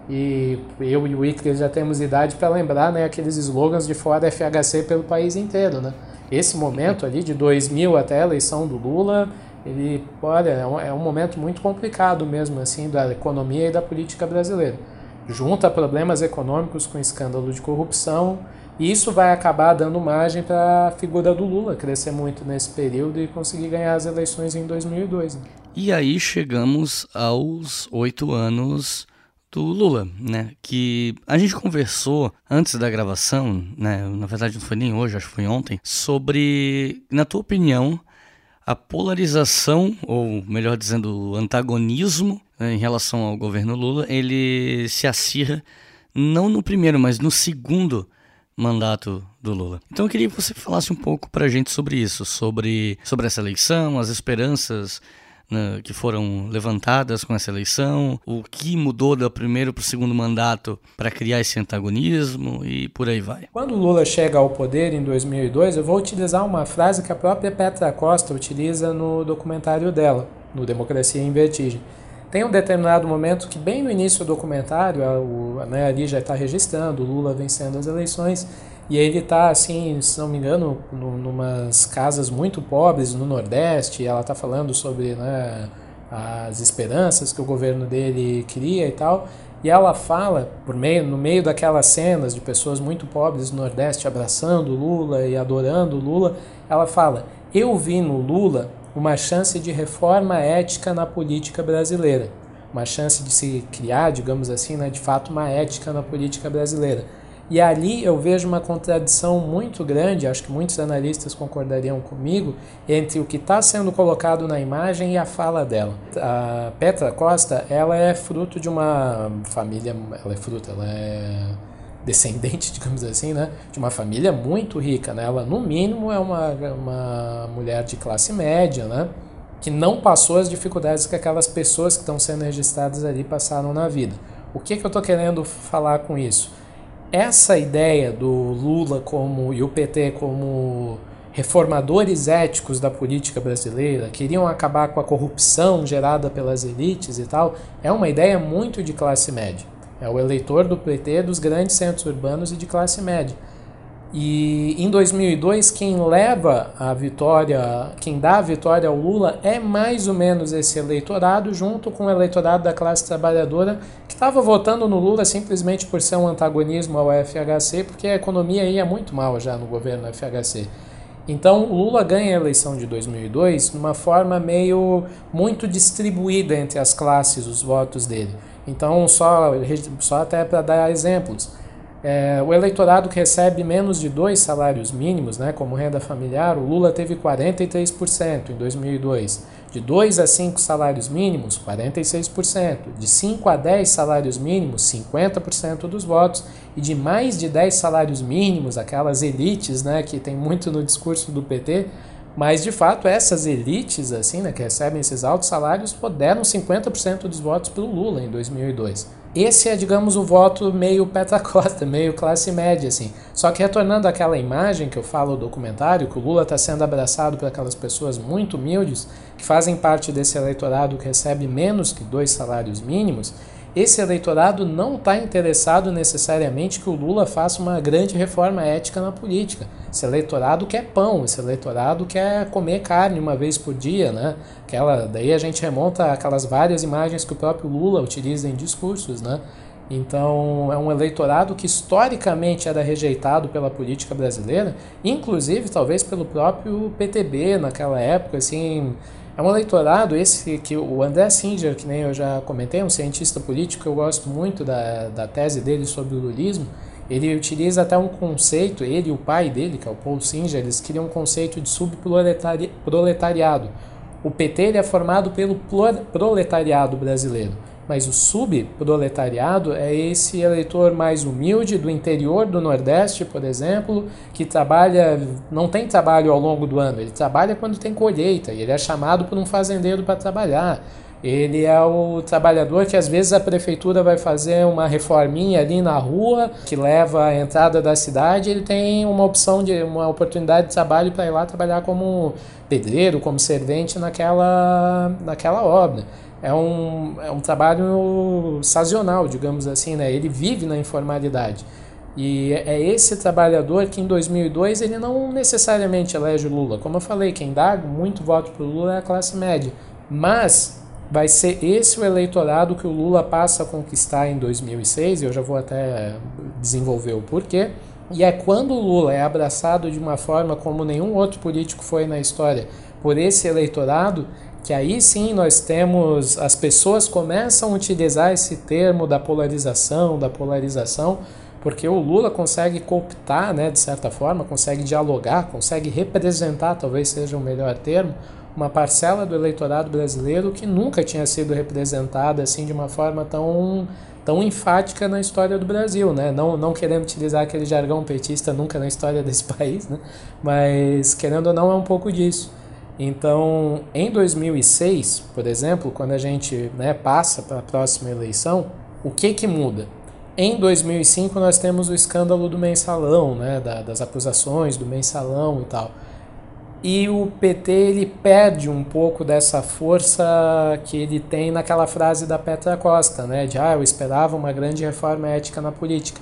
Speaker 5: e eu e o Icre já temos idade para lembrar né, aqueles slogans de fora FHC pelo país inteiro. Né? Esse momento ali, de 2000 até a eleição do Lula, ele, olha, é um, é um momento muito complicado mesmo assim da economia e da política brasileira. Junta problemas econômicos com escândalo de corrupção, e isso vai acabar dando margem para a figura do Lula crescer muito nesse período e conseguir ganhar as eleições em 2002. Né?
Speaker 4: E aí chegamos aos oito anos do Lula, né? Que a gente conversou antes da gravação, né? Na verdade não foi nem hoje, acho que foi ontem, sobre, na tua opinião, a polarização, ou melhor dizendo, o antagonismo né, em relação ao governo Lula, ele se acirra não no primeiro, mas no segundo mandato do Lula. Então eu queria que você falasse um pouco para a gente sobre isso, sobre, sobre essa eleição, as esperanças né, que foram levantadas com essa eleição, o que mudou do primeiro para o segundo mandato para criar esse antagonismo e por aí vai.
Speaker 5: Quando o Lula chega ao poder em 2002, eu vou utilizar uma frase que a própria Petra Costa utiliza no documentário dela, no Democracia em Vertigem. Tem um determinado momento que, bem no início do documentário, a, né, ali já está registrando, o Lula vencendo as eleições, e ele está, assim, se não me engano, numas casas muito pobres no Nordeste, e ela está falando sobre né, as esperanças que o governo dele cria e tal. E ela fala, por meio, no meio daquelas cenas de pessoas muito pobres no Nordeste abraçando Lula e adorando Lula, ela fala: Eu vi no Lula uma chance de reforma ética na política brasileira. Uma chance de se criar, digamos assim, né, de fato, uma ética na política brasileira. E ali eu vejo uma contradição muito grande, acho que muitos analistas concordariam comigo, entre o que está sendo colocado na imagem e a fala dela. A Petra Costa, ela é fruto de uma família, ela é fruto, ela é descendente, <laughs> digamos assim, né, de uma família muito rica, né? Ela no mínimo é uma, uma mulher de classe média, né? Que não passou as dificuldades que aquelas pessoas que estão sendo registradas ali passaram na vida. O que, que eu estou querendo falar com isso? Essa ideia do Lula como e o PT como reformadores éticos da política brasileira, queriam acabar com a corrupção gerada pelas elites e tal, é uma ideia muito de classe média. É o eleitor do PT dos grandes centros urbanos e de classe média. E em 2002, quem leva a vitória, quem dá a vitória ao Lula é mais ou menos esse eleitorado, junto com o eleitorado da classe trabalhadora, que estava votando no Lula simplesmente por ser um antagonismo ao FHC, porque a economia ia muito mal já no governo FHC. Então, o Lula ganha a eleição de 2002 de uma forma meio muito distribuída entre as classes, os votos dele. Então, só, só até para dar exemplos. É, o eleitorado que recebe menos de dois salários mínimos, né, como renda familiar, o Lula teve 43% em 2002. De 2 a 5 salários mínimos, 46%. De 5 a 10 salários mínimos, 50% dos votos. E de mais de 10 salários mínimos, aquelas elites né, que tem muito no discurso do PT, mas de fato essas elites assim, né, que recebem esses altos salários, deram 50% dos votos para o Lula em 2002. Esse é, digamos, o voto meio petacota, <laughs> meio classe média, assim. Só que retornando àquela imagem que eu falo no documentário, que o Lula está sendo abraçado por aquelas pessoas muito humildes, que fazem parte desse eleitorado que recebe menos que dois salários mínimos, esse eleitorado não está interessado necessariamente que o Lula faça uma grande reforma ética na política. Esse eleitorado quer pão, esse eleitorado quer comer carne uma vez por dia, né? Aquela, daí a gente remonta aquelas várias imagens que o próprio Lula utiliza em discursos, né? Então, é um eleitorado que historicamente era rejeitado pela política brasileira, inclusive talvez pelo próprio PTB naquela época, assim, é um eleitorado esse que o André Singer, que nem eu já comentei, um cientista político, eu gosto muito da, da tese dele sobre o lulismo, ele utiliza até um conceito, ele e o pai dele, que é o Paul Singer, eles criam um conceito de subproletariado. O PT ele é formado pelo proletariado brasileiro. Mas o subproletariado é esse eleitor mais humilde do interior do Nordeste, por exemplo, que trabalha, não tem trabalho ao longo do ano, ele trabalha quando tem colheita, e ele é chamado por um fazendeiro para trabalhar. Ele é o trabalhador que às vezes a prefeitura vai fazer uma reforminha ali na rua que leva à entrada da cidade, ele tem uma opção de uma oportunidade de trabalho para ir lá trabalhar como pedreiro, como servente naquela naquela obra é um, é um trabalho sazonal, digamos assim, né? Ele vive na informalidade. E é esse trabalhador que em 2002 ele não necessariamente elege Lula. Como eu falei, quem dá muito voto para o Lula é a classe média. Mas vai ser esse o eleitorado que o Lula passa a conquistar em 2006, e eu já vou até desenvolver o porquê. E é quando o Lula é abraçado de uma forma como nenhum outro político foi na história por esse eleitorado que aí sim nós temos as pessoas começam a utilizar esse termo da polarização, da polarização, porque o Lula consegue cooptar, né, de certa forma, consegue dialogar, consegue representar, talvez seja o melhor termo, uma parcela do eleitorado brasileiro que nunca tinha sido representada assim de uma forma tão tão enfática na história do Brasil, né? Não, não querendo utilizar aquele jargão petista nunca na história <laughs> desse país, né? Mas querendo ou não é um pouco disso. Então, em 2006, por exemplo, quando a gente né, passa para a próxima eleição, o que, que muda? Em 2005 nós temos o escândalo do mensalão, né, da, das acusações do mensalão e tal. E o PT ele perde um pouco dessa força que ele tem naquela frase da Petra Costa, né, de ah, eu esperava uma grande reforma ética na política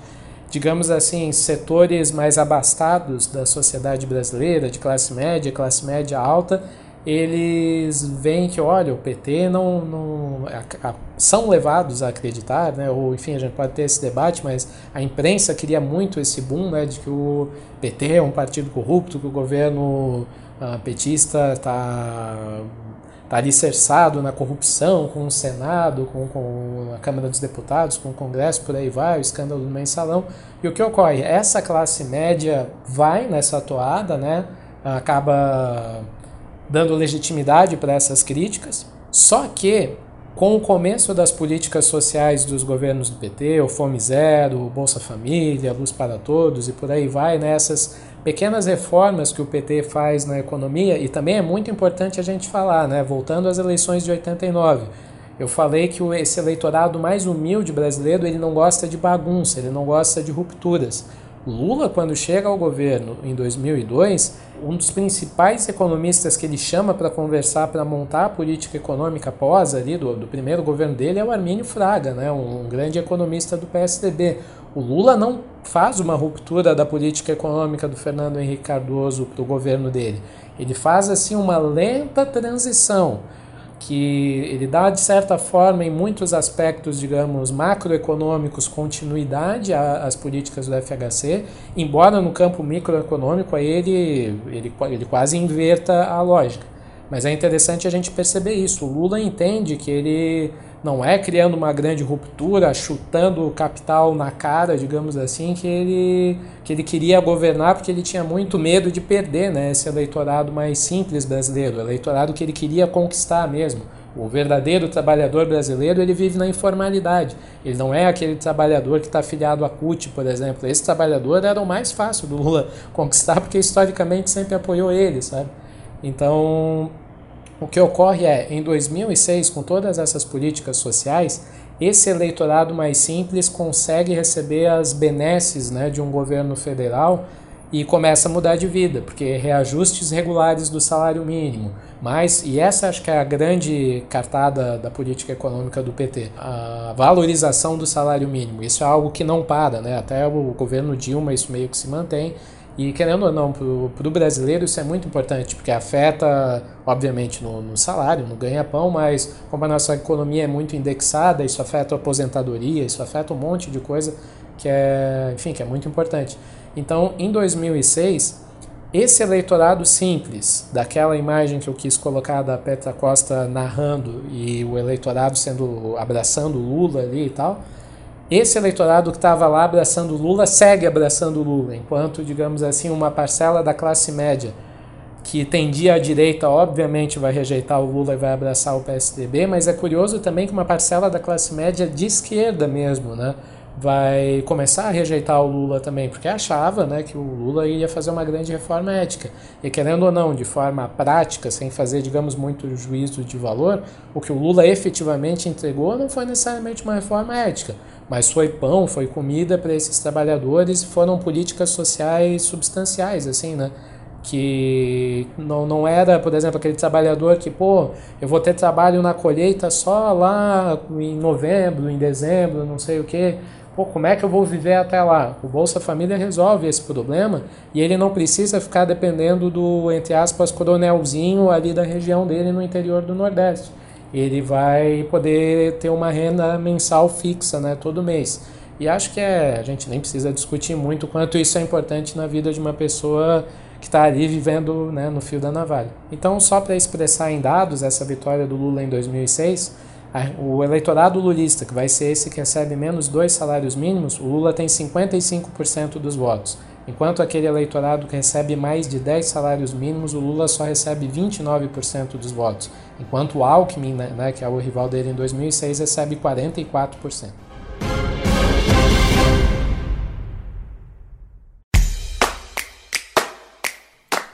Speaker 5: digamos assim, setores mais abastados da sociedade brasileira, de classe média, classe média alta, eles veem que, olha, o PT não, não a, a, são levados a acreditar, né? ou enfim, a gente pode ter esse debate, mas a imprensa queria muito esse boom né, de que o PT é um partido corrupto, que o governo uh, petista está está alicerçado na corrupção com o Senado, com, com a Câmara dos Deputados, com o Congresso, por aí vai, o escândalo do mensalão. E o que ocorre? Essa classe média vai nessa toada, né? acaba dando legitimidade para essas críticas, só que com o começo das políticas sociais dos governos do PT, o Fome Zero, o Bolsa Família, Luz para Todos e por aí vai, nessas né, pequenas reformas que o PT faz na economia, e também é muito importante a gente falar, né, voltando às eleições de 89, eu falei que esse eleitorado mais humilde brasileiro, ele não gosta de bagunça, ele não gosta de rupturas. Lula, quando chega ao governo em 2002, um dos principais economistas que ele chama para conversar, para montar a política econômica pós ali do, do, primeiro governo dele é o Armínio Fraga, né, um, um grande economista do PSDB. O Lula não faz uma ruptura da política econômica do Fernando Henrique Cardoso para o governo dele. Ele faz assim uma lenta transição que ele dá de certa forma em muitos aspectos, digamos, macroeconômicos continuidade às políticas do FHC, embora no campo microeconômico ele, ele, ele quase inverta a lógica. Mas é interessante a gente perceber isso. O Lula entende que ele não é criando uma grande ruptura, chutando o capital na cara, digamos assim, que ele, que ele queria governar porque ele tinha muito medo de perder né, esse eleitorado mais simples brasileiro, eleitorado que ele queria conquistar mesmo. O verdadeiro trabalhador brasileiro ele vive na informalidade. Ele não é aquele trabalhador que está afiliado à CUT, por exemplo. Esse trabalhador era o mais fácil do Lula <laughs> conquistar porque historicamente sempre apoiou ele, sabe? Então o que ocorre é, em 2006, com todas essas políticas sociais, esse eleitorado mais simples consegue receber as benesses né, de um governo federal e começa a mudar de vida, porque reajustes regulares do salário mínimo. Mas, e essa acho que é a grande cartada da política econômica do PT, a valorização do salário mínimo. Isso é algo que não para, né? Até o governo Dilma isso meio que se mantém. E querendo ou não, para o brasileiro isso é muito importante, porque afeta, obviamente, no, no salário, no ganha-pão, mas como a nossa economia é muito indexada, isso afeta a aposentadoria, isso afeta um monte de coisa que é, enfim, que é muito importante. Então, em 2006, esse eleitorado simples, daquela imagem que eu quis colocar da Petra Costa narrando e o eleitorado sendo abraçando Lula ali e tal, esse eleitorado que estava lá abraçando Lula segue abraçando Lula, enquanto, digamos assim, uma parcela da classe média que tendia à direita, obviamente vai rejeitar o Lula e vai abraçar o PSDB, mas é curioso também que uma parcela da classe média de esquerda mesmo, né, vai começar a rejeitar o Lula também, porque achava né, que o Lula ia fazer uma grande reforma ética. E querendo ou não, de forma prática, sem fazer, digamos, muito juízo de valor, o que o Lula efetivamente entregou não foi necessariamente uma reforma ética, mas foi pão, foi comida para esses trabalhadores, foram políticas sociais substanciais, assim, né? que não, não era, por exemplo, aquele trabalhador que, pô, eu vou ter trabalho na colheita só lá em novembro, em dezembro, não sei o que. Pô, como é que eu vou viver até lá? O Bolsa Família resolve esse problema e ele não precisa ficar dependendo do, entre aspas, coronelzinho ali da região dele no interior do Nordeste. Ele vai poder ter uma renda mensal fixa, né, todo mês. E acho que é, a gente nem precisa discutir muito quanto isso é importante na vida de uma pessoa que está ali vivendo né, no fio da navalha. Então, só para expressar em dados essa vitória do Lula em 2006, o eleitorado lulista, que vai ser esse que recebe menos dois salários mínimos, o Lula tem 55% dos votos. Enquanto aquele eleitorado que recebe mais de 10 salários mínimos, o Lula só recebe 29% dos votos. Enquanto o Alckmin, né, né, que é o rival dele em 2006, recebe 44%.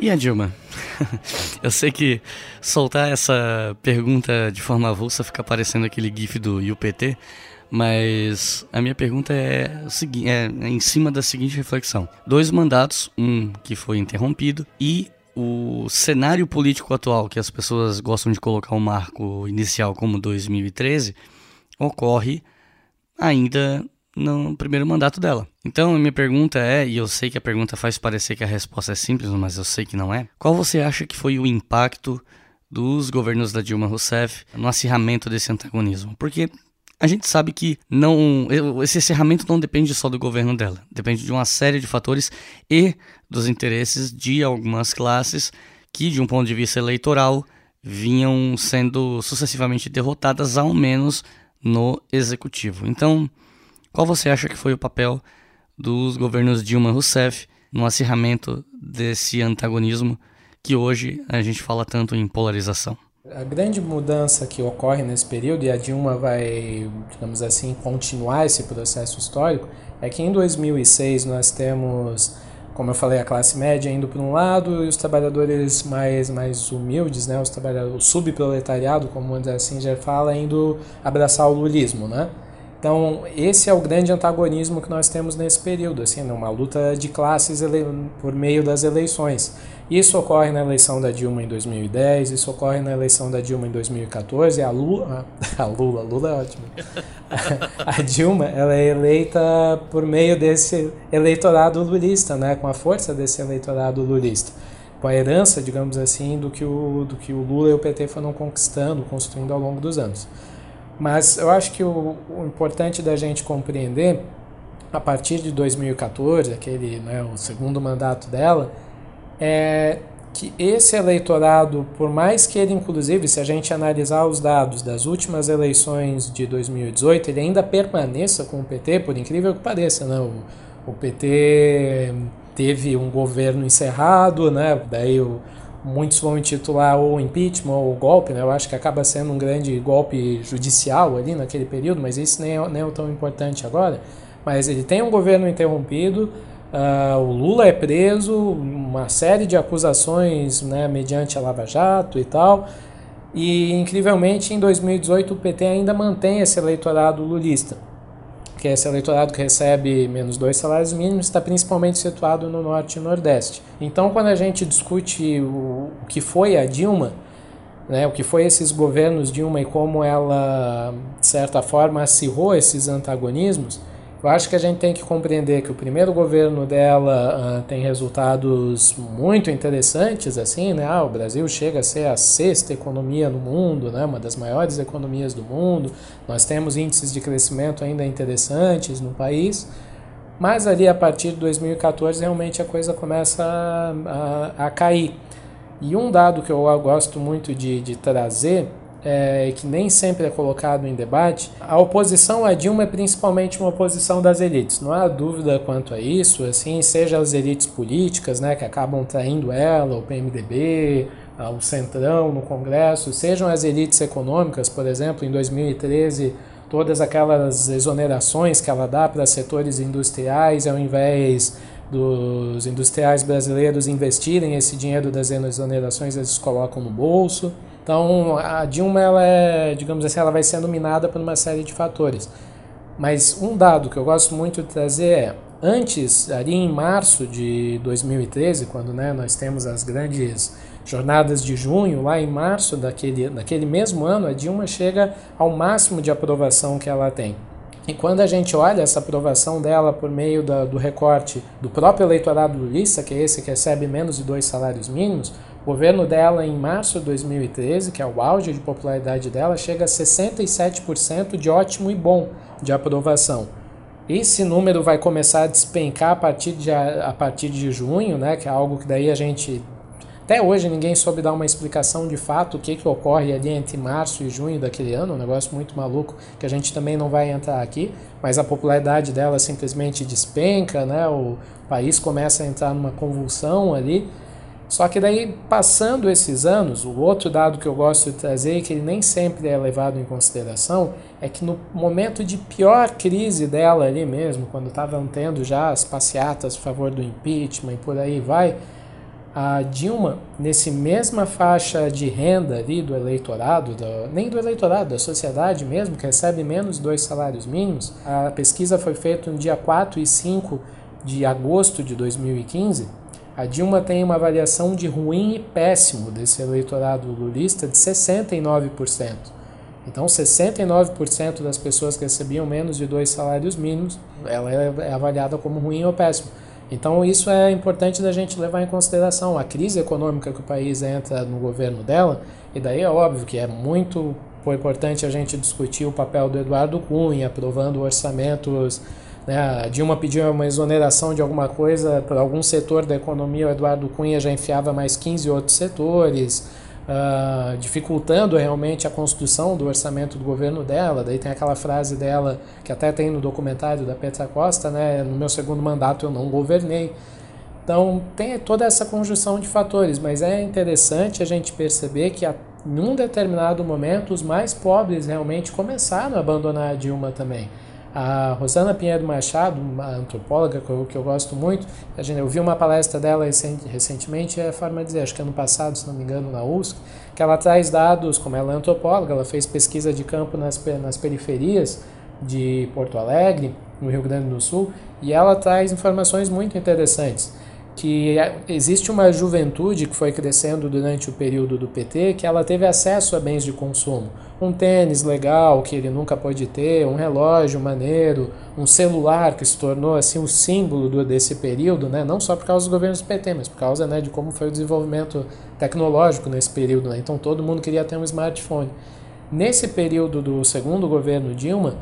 Speaker 4: E a Dilma? <laughs> Eu sei que soltar essa pergunta de forma avulsa fica parecendo aquele gif do UPT, mas a minha pergunta é, é em cima da seguinte reflexão: dois mandatos, um que foi interrompido e o cenário político atual, que as pessoas gostam de colocar o um marco inicial como 2013, ocorre ainda no primeiro mandato dela. Então, minha pergunta é, e eu sei que a pergunta faz parecer que a resposta é simples, mas eu sei que não é. Qual você acha que foi o impacto dos governos da Dilma Rousseff no acirramento desse antagonismo? Porque a gente sabe que não esse acirramento não depende só do governo dela, depende de uma série de fatores e dos interesses de algumas classes que, de um ponto de vista eleitoral, vinham sendo sucessivamente derrotadas, ao menos no executivo. Então, qual você acha que foi o papel dos governos Dilma Rousseff no acirramento desse antagonismo que hoje a gente fala tanto em polarização?
Speaker 5: A grande mudança que ocorre nesse período, e a Dilma vai, digamos assim, continuar esse processo histórico, é que em 2006 nós temos, como eu falei, a classe média indo para um lado e os trabalhadores mais, mais humildes, né, os trabalhadores, o subproletariado, como assim já fala, indo abraçar o lulismo, né? Então, esse é o grande antagonismo que nós temos nesse período, assim, uma luta de classes por meio das eleições. Isso ocorre na eleição da Dilma em 2010, isso ocorre na eleição da Dilma em 2014, a Lula, <laughs> a Lula, Lula é ótimo. A, Dilma, ela é eleita por meio desse eleitorado lulista, né, com a força desse eleitorado lulista com a herança, digamos assim, do que o, do que o Lula e o PT foram conquistando, construindo ao longo dos anos. Mas eu acho que o, o importante da gente compreender, a partir de 2014, aquele, né, o segundo mandato dela, é que esse eleitorado, por mais que ele, inclusive, se a gente analisar os dados das últimas eleições de 2018, ele ainda permaneça com o PT, por incrível que pareça, né? O, o PT teve um governo encerrado, né? Daí o, muitos vão intitular o impeachment ou golpe, né? eu acho que acaba sendo um grande golpe judicial ali naquele período, mas isso nem é, nem é tão importante agora. Mas ele tem um governo interrompido, uh, o Lula é preso, uma série de acusações né, mediante a Lava Jato e tal. E incrivelmente em 2018 o PT ainda mantém esse eleitorado lulista que é esse eleitorado que recebe menos dois salários mínimos, está principalmente situado no Norte e Nordeste. Então, quando a gente discute o, o que foi a Dilma, né, o que foi esses governos Dilma e como ela, de certa forma, acirrou esses antagonismos, Eu acho que a gente tem que compreender que o primeiro governo dela uh, tem resultados muito interessantes, assim, né? Ah, o Brasil chega a ser a sexta economia no mundo, né? Uma das maiores economias do mundo. Nós temos índices de crescimento ainda interessantes no país. Mas ali a partir de 2014 realmente a coisa começa a, a, a cair. E um dado que eu gosto muito de, de trazer é, que nem sempre é colocado em debate, a oposição a Dilma é principalmente uma oposição das elites. Não há dúvida quanto a isso, assim, seja as elites políticas, né, que acabam traindo ela, o PMDB, o Centrão no Congresso, sejam as elites econômicas, por exemplo, em 2013, todas aquelas exonerações que ela dá para setores industriais, ao invés dos industriais brasileiros investirem esse dinheiro das exonerações, eles colocam no bolso. Então, a Dilma, ela é, digamos assim, ela vai sendo minada por uma série de fatores. Mas um dado que eu gosto muito de trazer é, antes, ali em março de 2013, quando né, nós temos as grandes jornadas de junho, lá em março daquele, daquele mesmo ano, a Dilma chega ao máximo de aprovação que ela tem. E quando a gente olha essa aprovação dela por meio da, do recorte do próprio eleitorado lulista, que é esse que recebe menos de dois salários mínimos, o governo dela, em março de 2013, que é o auge de popularidade dela, chega a 67% de ótimo e bom de aprovação. Esse número vai começar a despencar a partir de, a, partir de junho, né, que é algo que daí a gente. Até hoje ninguém soube dar uma explicação de fato o que, que ocorre ali entre março e junho daquele ano, um negócio muito maluco que a gente também não vai entrar aqui, mas a popularidade dela simplesmente despenca, né, o país começa a entrar numa convulsão ali. Só que daí, passando esses anos, o outro dado que eu gosto de trazer, que ele nem sempre é levado em consideração, é que no momento de pior crise dela ali mesmo, quando estavam tendo já as passeatas a favor do impeachment e por aí vai, a Dilma, nesse mesma faixa de renda ali do eleitorado, do, nem do eleitorado, da sociedade mesmo, que recebe menos dois salários mínimos, a pesquisa foi feita no dia 4 e 5 de agosto de 2015, a Dilma tem uma avaliação de ruim e péssimo desse eleitorado lulista de 69%. Então, 69% das pessoas que recebiam menos de dois salários mínimos, ela é avaliada como ruim ou péssimo. Então, isso é importante da gente levar em consideração. A crise econômica que o país entra no governo dela, e daí é óbvio que é muito importante a gente discutir o papel do Eduardo Cunha, aprovando orçamentos né? A Dilma pediu uma exoneração de alguma coisa para algum setor da economia, o Eduardo Cunha já enfiava mais 15 outros setores, uh, dificultando realmente a construção do orçamento do governo dela. Daí tem aquela frase dela, que até tem no documentário da Petra Costa, né? no meu segundo mandato eu não governei. Então tem toda essa conjunção de fatores, mas é interessante a gente perceber que a, num determinado momento os mais pobres realmente começaram a abandonar a Dilma também. A Rosana Pinheiro Machado, uma antropóloga que eu, que eu gosto muito, a gente, eu vi uma palestra dela recentemente, é a forma de dizer, acho que ano passado, se não me engano, na USC, que ela traz dados, como ela é antropóloga, ela fez pesquisa de campo nas, nas periferias de Porto Alegre, no Rio Grande do Sul, e ela traz informações muito interessantes que é, existe uma juventude que foi crescendo durante o período do PT que ela teve acesso a bens de consumo. Um tênis legal que ele nunca pôde ter, um relógio maneiro, um celular que se tornou assim o símbolo do, desse período, né? não só por causa dos governos do PT, mas por causa né, de como foi o desenvolvimento tecnológico nesse período. Né? Então todo mundo queria ter um smartphone. Nesse período do segundo governo Dilma,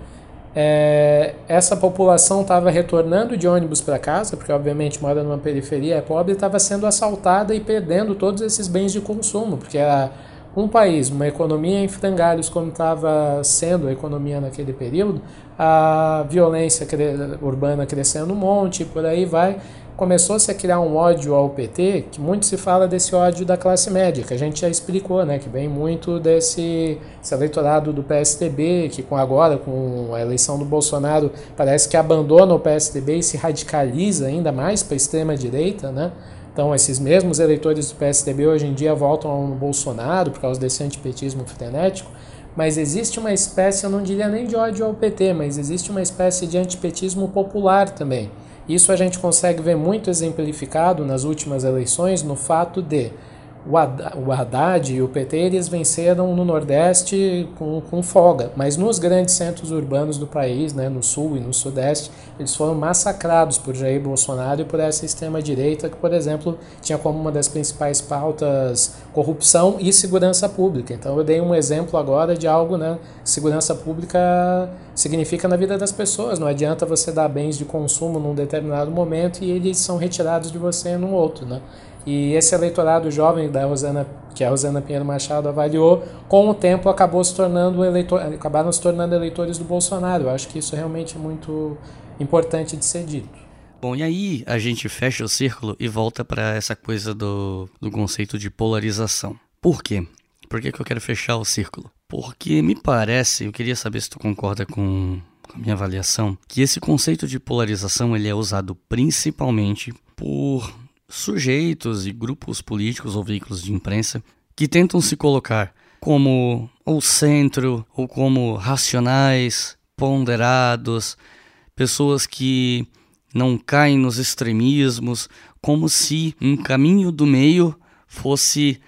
Speaker 5: é, essa população estava retornando de ônibus para casa, porque obviamente mora numa periferia, é pobre, estava sendo assaltada e perdendo todos esses bens de consumo, porque era um país, uma economia em frangalhos como estava sendo a economia naquele período, a violência urbana crescendo um monte, por aí vai, começou-se a criar um ódio ao PT, que muito se fala desse ódio da classe média, que a gente já explicou, né, que vem muito desse, desse eleitorado do PSDB, que com agora, com a eleição do Bolsonaro, parece que abandona o PSDB e se radicaliza ainda mais para a extrema-direita, né? Então, esses mesmos eleitores do PSDB hoje em dia voltam ao Bolsonaro por causa desse antipetismo frenético, mas existe uma espécie, eu não diria nem de ódio ao PT, mas existe uma espécie de antipetismo popular também isso a gente consegue ver muito exemplificado nas últimas eleições no fato de o Haddad e o PT eles venceram no Nordeste com, com folga, mas nos grandes centros urbanos do país, né, no Sul e no Sudeste, eles foram massacrados por Jair Bolsonaro e por essa extrema-direita que, por exemplo, tinha como uma das principais pautas corrupção e segurança pública. Então eu dei um exemplo agora de algo, né, segurança pública significa na vida das pessoas, não adianta você dar bens de consumo num determinado momento e eles são retirados de você num outro, né? E esse eleitorado jovem da Rosana, que a Rosana Pinheiro Machado avaliou, com o tempo acabou se tornando eleitor, acabaram se tornando eleitores do Bolsonaro. Eu acho que isso é realmente muito importante de ser dito.
Speaker 4: Bom, e aí a gente fecha o círculo e volta para essa coisa do, do conceito de polarização. Por quê? Por que, que eu quero fechar o círculo? Porque me parece, eu queria saber se tu concorda com, com a minha avaliação, que esse conceito de polarização ele é usado principalmente por sujeitos e grupos políticos ou veículos de imprensa que tentam se colocar como o centro ou como racionais, ponderados, pessoas que não caem nos extremismos, como se um caminho do meio fosse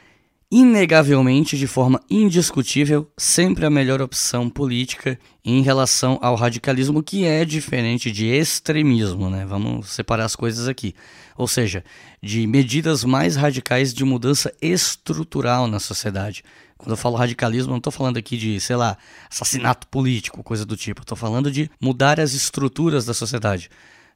Speaker 4: inegavelmente, de forma indiscutível, sempre a melhor opção política em relação ao radicalismo, que é diferente de extremismo, né? Vamos separar as coisas aqui. Ou seja, de medidas mais radicais de mudança estrutural na sociedade. Quando eu falo radicalismo, não estou falando aqui de, sei lá, assassinato político, coisa do tipo. Estou falando de mudar as estruturas da sociedade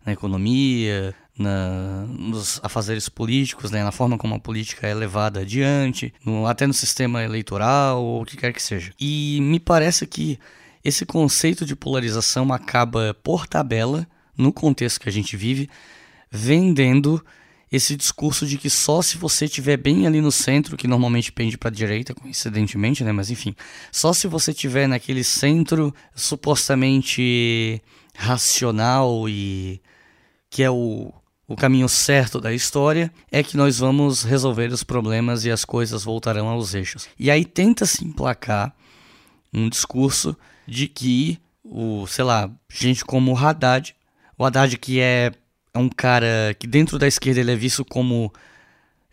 Speaker 4: na economia, na, nos afazeres políticos, né, na forma como a política é levada adiante, no, até no sistema eleitoral, ou o que quer que seja. E me parece que esse conceito de polarização acaba, por tabela, no contexto que a gente vive, vendendo esse discurso de que só se você estiver bem ali no centro, que normalmente pende para a direita, coincidentemente, né? Mas enfim, só se você estiver naquele centro supostamente racional e que é o, o caminho certo da história, é que nós vamos resolver os problemas e as coisas voltarão aos eixos. E aí tenta se emplacar um discurso de que o, sei lá, gente como o Haddad, o Haddad que é, é um cara que dentro da esquerda ele é visto como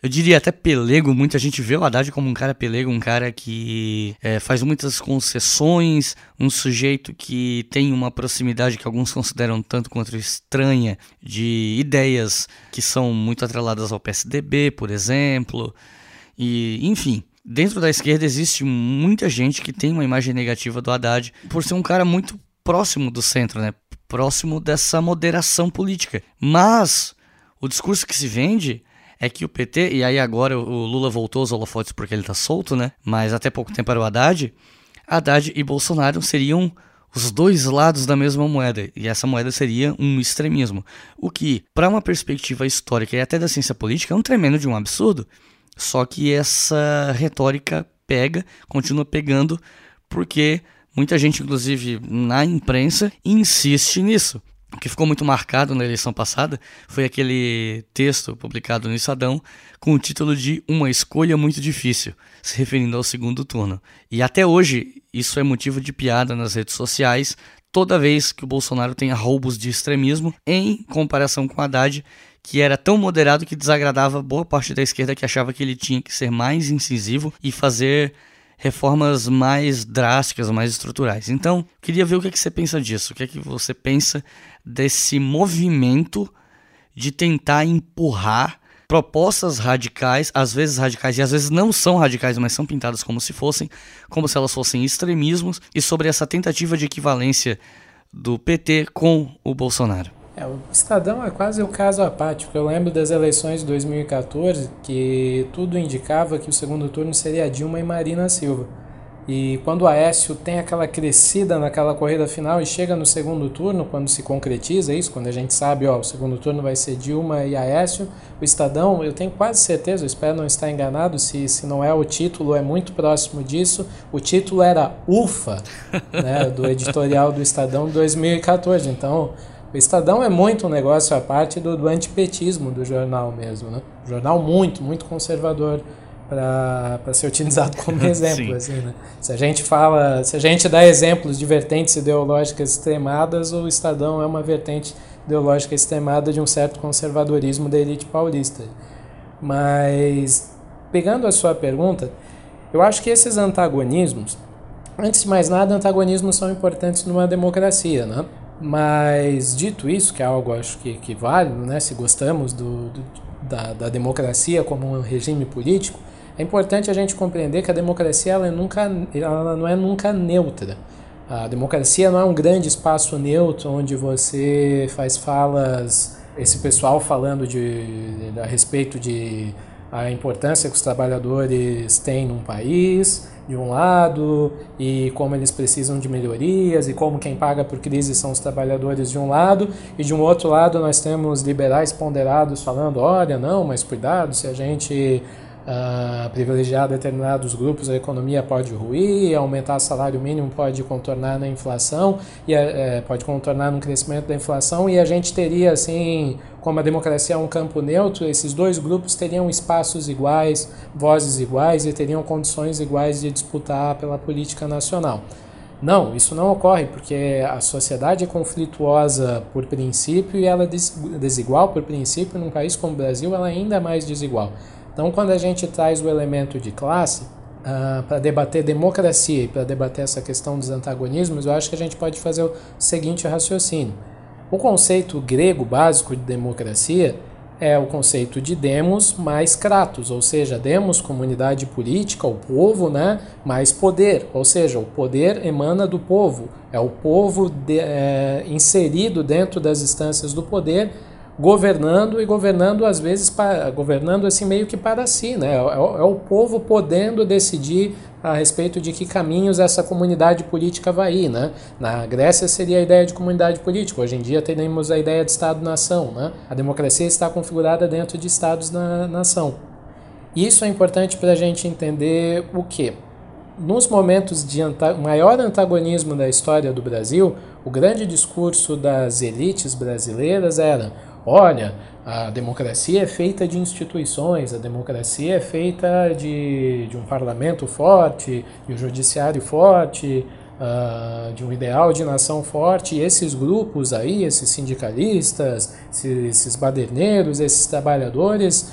Speaker 4: eu diria até pelego, muita gente vê o Haddad como um cara pelego, um cara que é, faz muitas concessões, um sujeito que tem uma proximidade que alguns consideram tanto quanto estranha de ideias que são muito atreladas ao PSDB, por exemplo. E, enfim, dentro da esquerda existe muita gente que tem uma imagem negativa do Haddad por ser um cara muito próximo do centro, né? Próximo dessa moderação política. Mas o discurso que se vende é que o PT, e aí agora o Lula voltou aos holofotes porque ele tá solto, né? Mas até pouco tempo era o Haddad. Haddad e Bolsonaro seriam os dois lados da mesma moeda, e essa moeda seria um extremismo. O que, para uma perspectiva histórica e até da ciência política, é um tremendo de um absurdo. Só que essa retórica pega, continua pegando, porque muita gente, inclusive na imprensa, insiste nisso. O que ficou muito marcado na eleição passada foi aquele texto publicado no Estadão com o título de Uma Escolha Muito Difícil, se referindo ao segundo turno. E até hoje isso é motivo de piada nas redes sociais, toda vez que o Bolsonaro tem roubos de extremismo, em comparação com Haddad, que era tão moderado que desagradava boa parte da esquerda que achava que ele tinha que ser mais incisivo e fazer reformas mais drásticas, mais estruturais. Então, queria ver o que, é que você pensa disso. O que é que você pensa desse movimento de tentar empurrar propostas radicais, às vezes radicais e às vezes não são radicais, mas são pintadas como se fossem, como se elas fossem extremismos, e sobre essa tentativa de equivalência do PT com o Bolsonaro.
Speaker 5: É, o Estadão é quase o caso apático. Eu lembro das eleições de 2014 que tudo indicava que o segundo turno seria Dilma e Marina Silva. E quando o Aécio tem aquela crescida naquela corrida final e chega no segundo turno, quando se concretiza isso, quando a gente sabe, ó, o segundo turno vai ser Dilma e Aécio, o Estadão, eu tenho quase certeza, eu espero não estar enganado, se, se não é o título, é muito próximo disso. O título era UFA, né, do editorial do Estadão de 2014. Então, o Estadão é muito um negócio à parte do, do antipetismo do jornal mesmo, né? Jornal muito, muito conservador para ser utilizado como <laughs> exemplo. assim, né? Se a gente fala, se a gente dá exemplos de vertentes ideológicas extremadas, o Estadão é uma vertente ideológica extremada de um certo conservadorismo da elite paulista. Mas pegando a sua pergunta, eu acho que esses antagonismos, antes de mais nada, antagonismos são importantes numa democracia, né? Mas dito isso, que é algo acho que, que válido, né? Se gostamos do, do da, da democracia como um regime político, é importante a gente compreender que a democracia ela, é nunca, ela não é nunca neutra. A democracia não é um grande espaço neutro onde você faz falas, esse pessoal falando de, a respeito de a importância que os trabalhadores têm num país, de um lado, e como eles precisam de melhorias, e como quem paga por crise são os trabalhadores de um lado, e de um outro lado nós temos liberais ponderados falando: olha, não, mas cuidado, se a gente uh, privilegiar determinados grupos, a economia pode ruir, aumentar o salário mínimo pode contornar na inflação, e é, pode contornar no crescimento da inflação, e a gente teria, assim, como a democracia é um campo neutro, esses dois grupos teriam espaços iguais, vozes iguais e teriam condições iguais de disputar pela política nacional. Não, isso não ocorre porque a sociedade é conflituosa por princípio e ela é desigual por princípio. Num país como o Brasil, ela é ainda mais desigual. Então, quando a gente traz o elemento de classe uh, para debater democracia e para debater essa questão dos antagonismos, eu acho que a gente pode fazer o seguinte raciocínio. O conceito grego básico de democracia é o conceito de demos mais kratos, ou seja, demos, comunidade política, o povo, né, mais poder, ou seja, o poder emana do povo, é o povo de, é, inserido dentro das instâncias do poder governando e governando às vezes para, governando assim meio que para si, né? É, o, é o povo podendo decidir a respeito de que caminhos essa comunidade política vai ir, né? Na Grécia seria a ideia de comunidade política. Hoje em dia temos a ideia de Estado-nação, né? A democracia está configurada dentro de Estados-nação. Isso é importante para a gente entender o que nos momentos de anta maior antagonismo da história do Brasil, o grande discurso das elites brasileiras era olha, a democracia é feita de instituições, a democracia é feita de, de um parlamento forte, de um judiciário forte, uh, de um ideal de nação forte, e esses grupos aí, esses sindicalistas, esses, baderneiros, esses trabalhadores,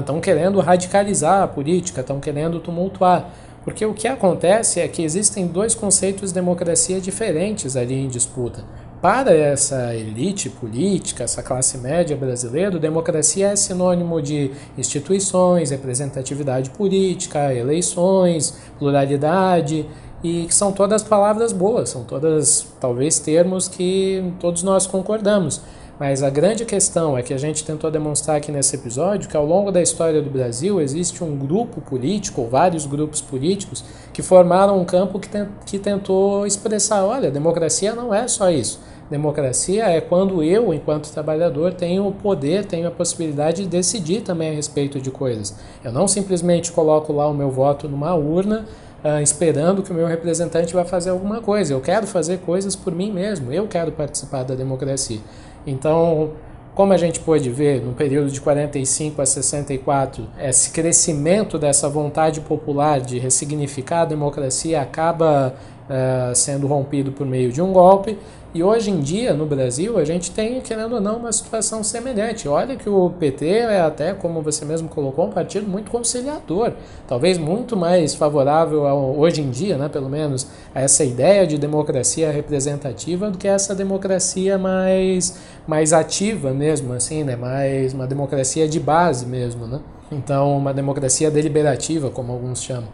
Speaker 5: estão uh, querendo radicalizar a política, estão querendo tumultuar. Porque o que acontece é que existem dois conceitos de democracia diferentes ali em disputa. Para essa elite política, essa classe média brasileira, democracia é sinônimo de instituições, representatividade política, eleições, pluralidade, e que são todas palavras boas, são todas talvez termos que todos nós concordamos. Mas a grande questão é que a gente tentou demonstrar aqui nesse episódio que ao longo da história do Brasil existe um grupo político, ou vários grupos políticos, que formaram um campo que, que tentou expressar: olha, democracia não é só isso. Democracia é quando eu, enquanto trabalhador, tenho o poder, tenho a possibilidade de decidir também a respeito de coisas. Eu não simplesmente coloco lá o meu voto numa urna Uh, esperando que o meu representante vá fazer alguma coisa. Eu quero fazer coisas por mim mesmo, eu quero participar da democracia. Então, como a gente pôde ver no período de 45 a 64, esse crescimento dessa vontade popular de ressignificar a democracia acaba uh, sendo rompido por meio de um golpe e hoje em dia, no Brasil, a gente tem, querendo ou não, uma situação semelhante. Olha que o PT é até, como você mesmo colocou, um partido muito conciliador. Talvez muito mais favorável, ao, hoje em dia, né, pelo menos, a essa ideia de democracia representativa do que essa democracia mais, mais ativa mesmo, assim, né? Mais uma democracia de base mesmo, né? Então, uma democracia deliberativa, como alguns chamam.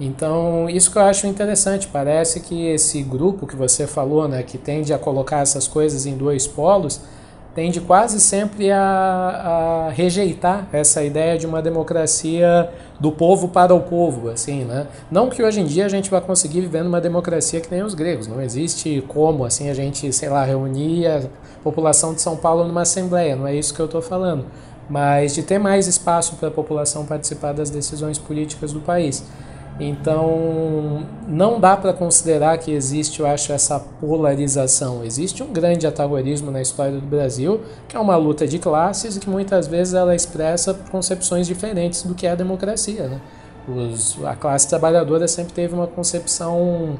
Speaker 5: Então, isso que eu acho interessante, parece que esse grupo que você falou, né, que tende a colocar essas coisas em dois polos, tende quase sempre a, a, rejeitar essa ideia de uma democracia do povo para o povo, assim, né? Não que hoje em dia a gente vai conseguir viver numa democracia que nem os gregos, não existe como, assim, a gente, sei lá, reunir a população de São Paulo numa assembleia, não é isso que eu estou falando, mas de ter mais espaço para a população participar das decisões políticas do país. Então, não dá para considerar que existe, eu acho, essa polarização. Existe um grande antagonismo na história do Brasil, que é uma luta de classes e que muitas vezes ela expressa concepções diferentes do que é a democracia. Né? Os, a classe trabalhadora sempre teve uma concepção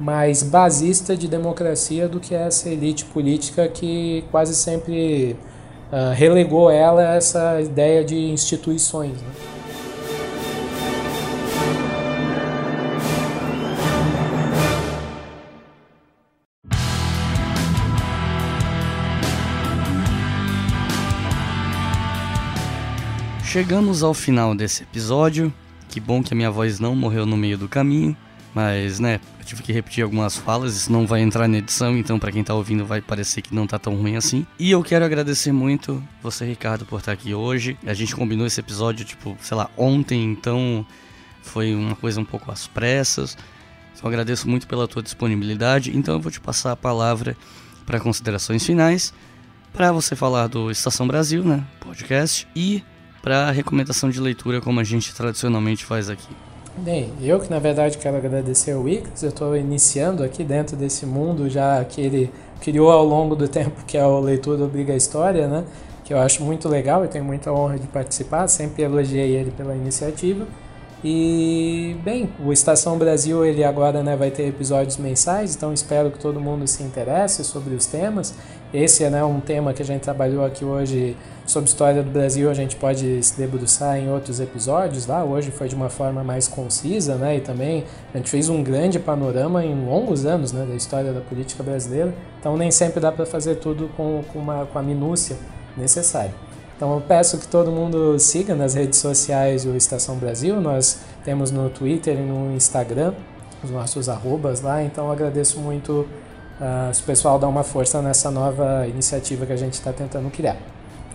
Speaker 5: mais basista de democracia do que essa elite política que quase sempre uh, relegou ela a essa ideia de instituições. Né?
Speaker 4: Chegamos ao final desse episódio. Que bom que a minha voz não morreu no meio do caminho. Mas, né, eu tive que repetir algumas falas, isso não vai entrar na edição, então para quem tá ouvindo vai parecer que não tá tão ruim assim. E eu quero agradecer muito você, Ricardo, por estar aqui hoje. A gente combinou esse episódio, tipo, sei lá, ontem, então foi uma coisa um pouco às pressas. Então agradeço muito pela tua disponibilidade. Então eu vou te passar a palavra para considerações finais, para você falar do Estação Brasil, né, podcast, e para recomendação de leitura como a gente tradicionalmente faz aqui.
Speaker 5: Bem, eu que na verdade quero agradecer ao Ictus, eu estou iniciando aqui dentro desse mundo já que ele criou ao longo do tempo, que é o Leitura Obriga a História, né? que eu acho muito legal e tenho muita honra de participar, sempre elogiei ele pela iniciativa. E, bem, o Estação Brasil ele agora né, vai ter episódios mensais, então espero que todo mundo se interesse sobre os temas. Esse é né, um tema que a gente trabalhou aqui hoje sobre história do Brasil, a gente pode se debruçar em outros episódios lá. Hoje foi de uma forma mais concisa, né? E também a gente fez um grande panorama em longos anos né, da história da política brasileira. Então nem sempre dá para fazer tudo com, com, uma, com a minúcia necessária. Então eu peço que todo mundo siga nas redes sociais o Estação Brasil. Nós temos no Twitter e no Instagram os nossos arrobas lá. Então agradeço muito uh, se o pessoal dar uma força nessa nova iniciativa que a gente está tentando criar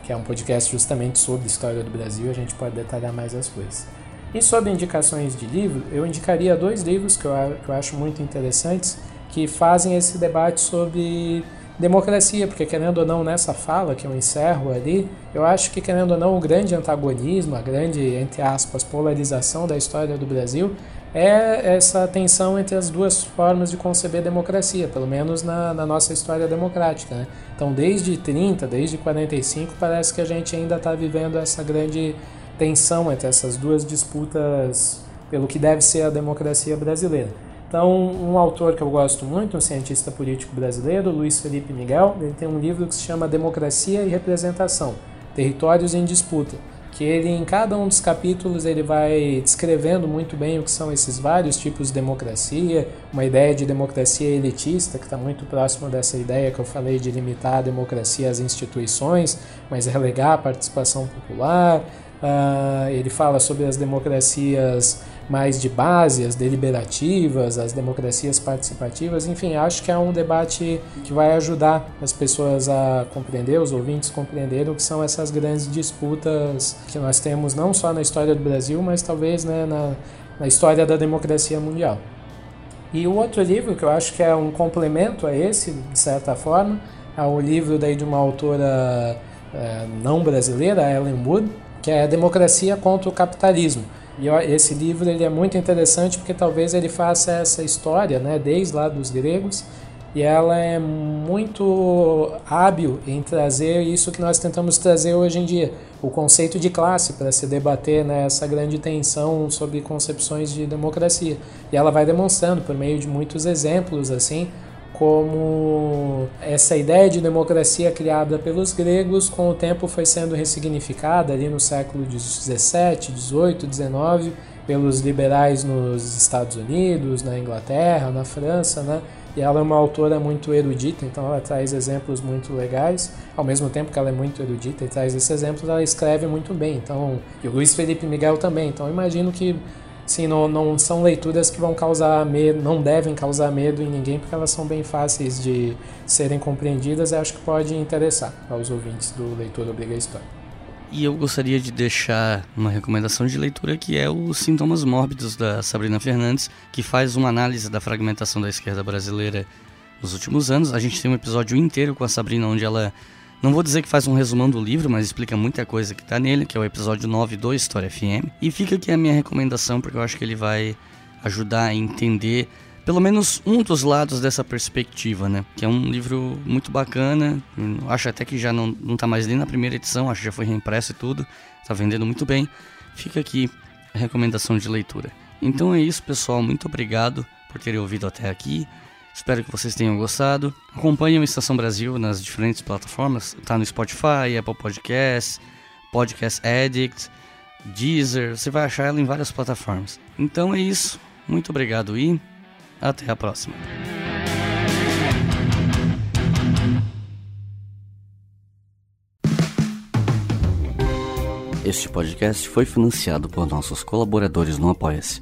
Speaker 5: que é um podcast justamente sobre história do Brasil, a gente pode detalhar mais as coisas. E sobre indicações de livro, eu indicaria dois livros que eu, que eu acho muito interessantes, que fazem esse debate sobre democracia, porque querendo ou não, nessa fala que eu encerro ali, eu acho que querendo ou não, o grande antagonismo, a grande, entre aspas, polarização da história do Brasil é essa tensão entre as duas formas de conceber democracia, pelo menos na, na nossa história democrática. Né? Então, desde 30, desde 45, parece que a gente ainda está vivendo essa grande tensão entre essas duas disputas pelo que deve ser a democracia brasileira. Então, um autor que eu gosto muito, um cientista político brasileiro, Luiz Felipe Miguel, ele tem um livro que se chama Democracia e Representação: Territórios em Disputa que ele em cada um dos capítulos ele vai descrevendo muito bem o que são esses vários tipos de democracia, uma ideia de democracia elitista que está muito próximo dessa ideia que eu falei de limitar a democracia às instituições, mas relegar a participação popular. Uh, ele fala sobre as democracias mais de base, as deliberativas, as democracias participativas, enfim, acho que é um debate que vai ajudar as pessoas a compreender, os ouvintes compreenderem o que são essas grandes disputas que nós temos não só na história do Brasil, mas talvez né, na, na história da democracia mundial. E o outro livro que eu acho que é um complemento a esse, de certa forma, é o livro daí de uma autora é, não brasileira, Ellen Wood, que é Democracia contra o Capitalismo e esse livro ele é muito interessante porque talvez ele faça essa história, né, desde lá dos gregos, e ela é muito hábil em trazer isso que nós tentamos trazer hoje em dia, o conceito de classe para se debater né, grande tensão sobre concepções de democracia. E ela vai demonstrando por meio de muitos exemplos assim como essa ideia de democracia criada pelos gregos com o tempo foi sendo ressignificada ali no século 17, 18, 19 pelos liberais nos Estados Unidos, na Inglaterra, na França, né? E ela é uma autora muito erudita, então ela traz exemplos muito legais. Ao mesmo tempo que ela é muito erudita e traz esses exemplos, ela escreve muito bem. Então, e o Luiz Felipe Miguel também. Então, imagino que Sim, não, não são leituras que vão causar medo, não devem causar medo em ninguém, porque elas são bem fáceis de serem compreendidas e acho que pode interessar aos ouvintes do Leitura Obriga História.
Speaker 4: E eu gostaria de deixar uma recomendação de leitura que é os Sintomas Mórbidos da Sabrina Fernandes, que faz uma análise da fragmentação da esquerda brasileira nos últimos anos. A gente tem um episódio inteiro com a Sabrina onde ela não vou dizer que faz um resumão do livro, mas explica muita coisa que tá nele, que é o episódio 9 do História FM. E fica aqui a minha recomendação, porque eu acho que ele vai ajudar a entender pelo menos um dos lados dessa perspectiva, né? Que é um livro muito bacana. Acho até que já não, não tá mais nem na primeira edição, acho que já foi reimpresso e tudo. Tá vendendo muito bem. Fica aqui a recomendação de leitura. Então é isso, pessoal. Muito obrigado por terem ouvido até aqui. Espero que vocês tenham gostado. Acompanhem o Estação Brasil nas diferentes plataformas. Está no Spotify, Apple Podcasts, Podcast Addict, Deezer. Você vai achar ela em várias plataformas. Então é isso. Muito obrigado e até a próxima. Este podcast foi financiado por nossos colaboradores no Apoia-se.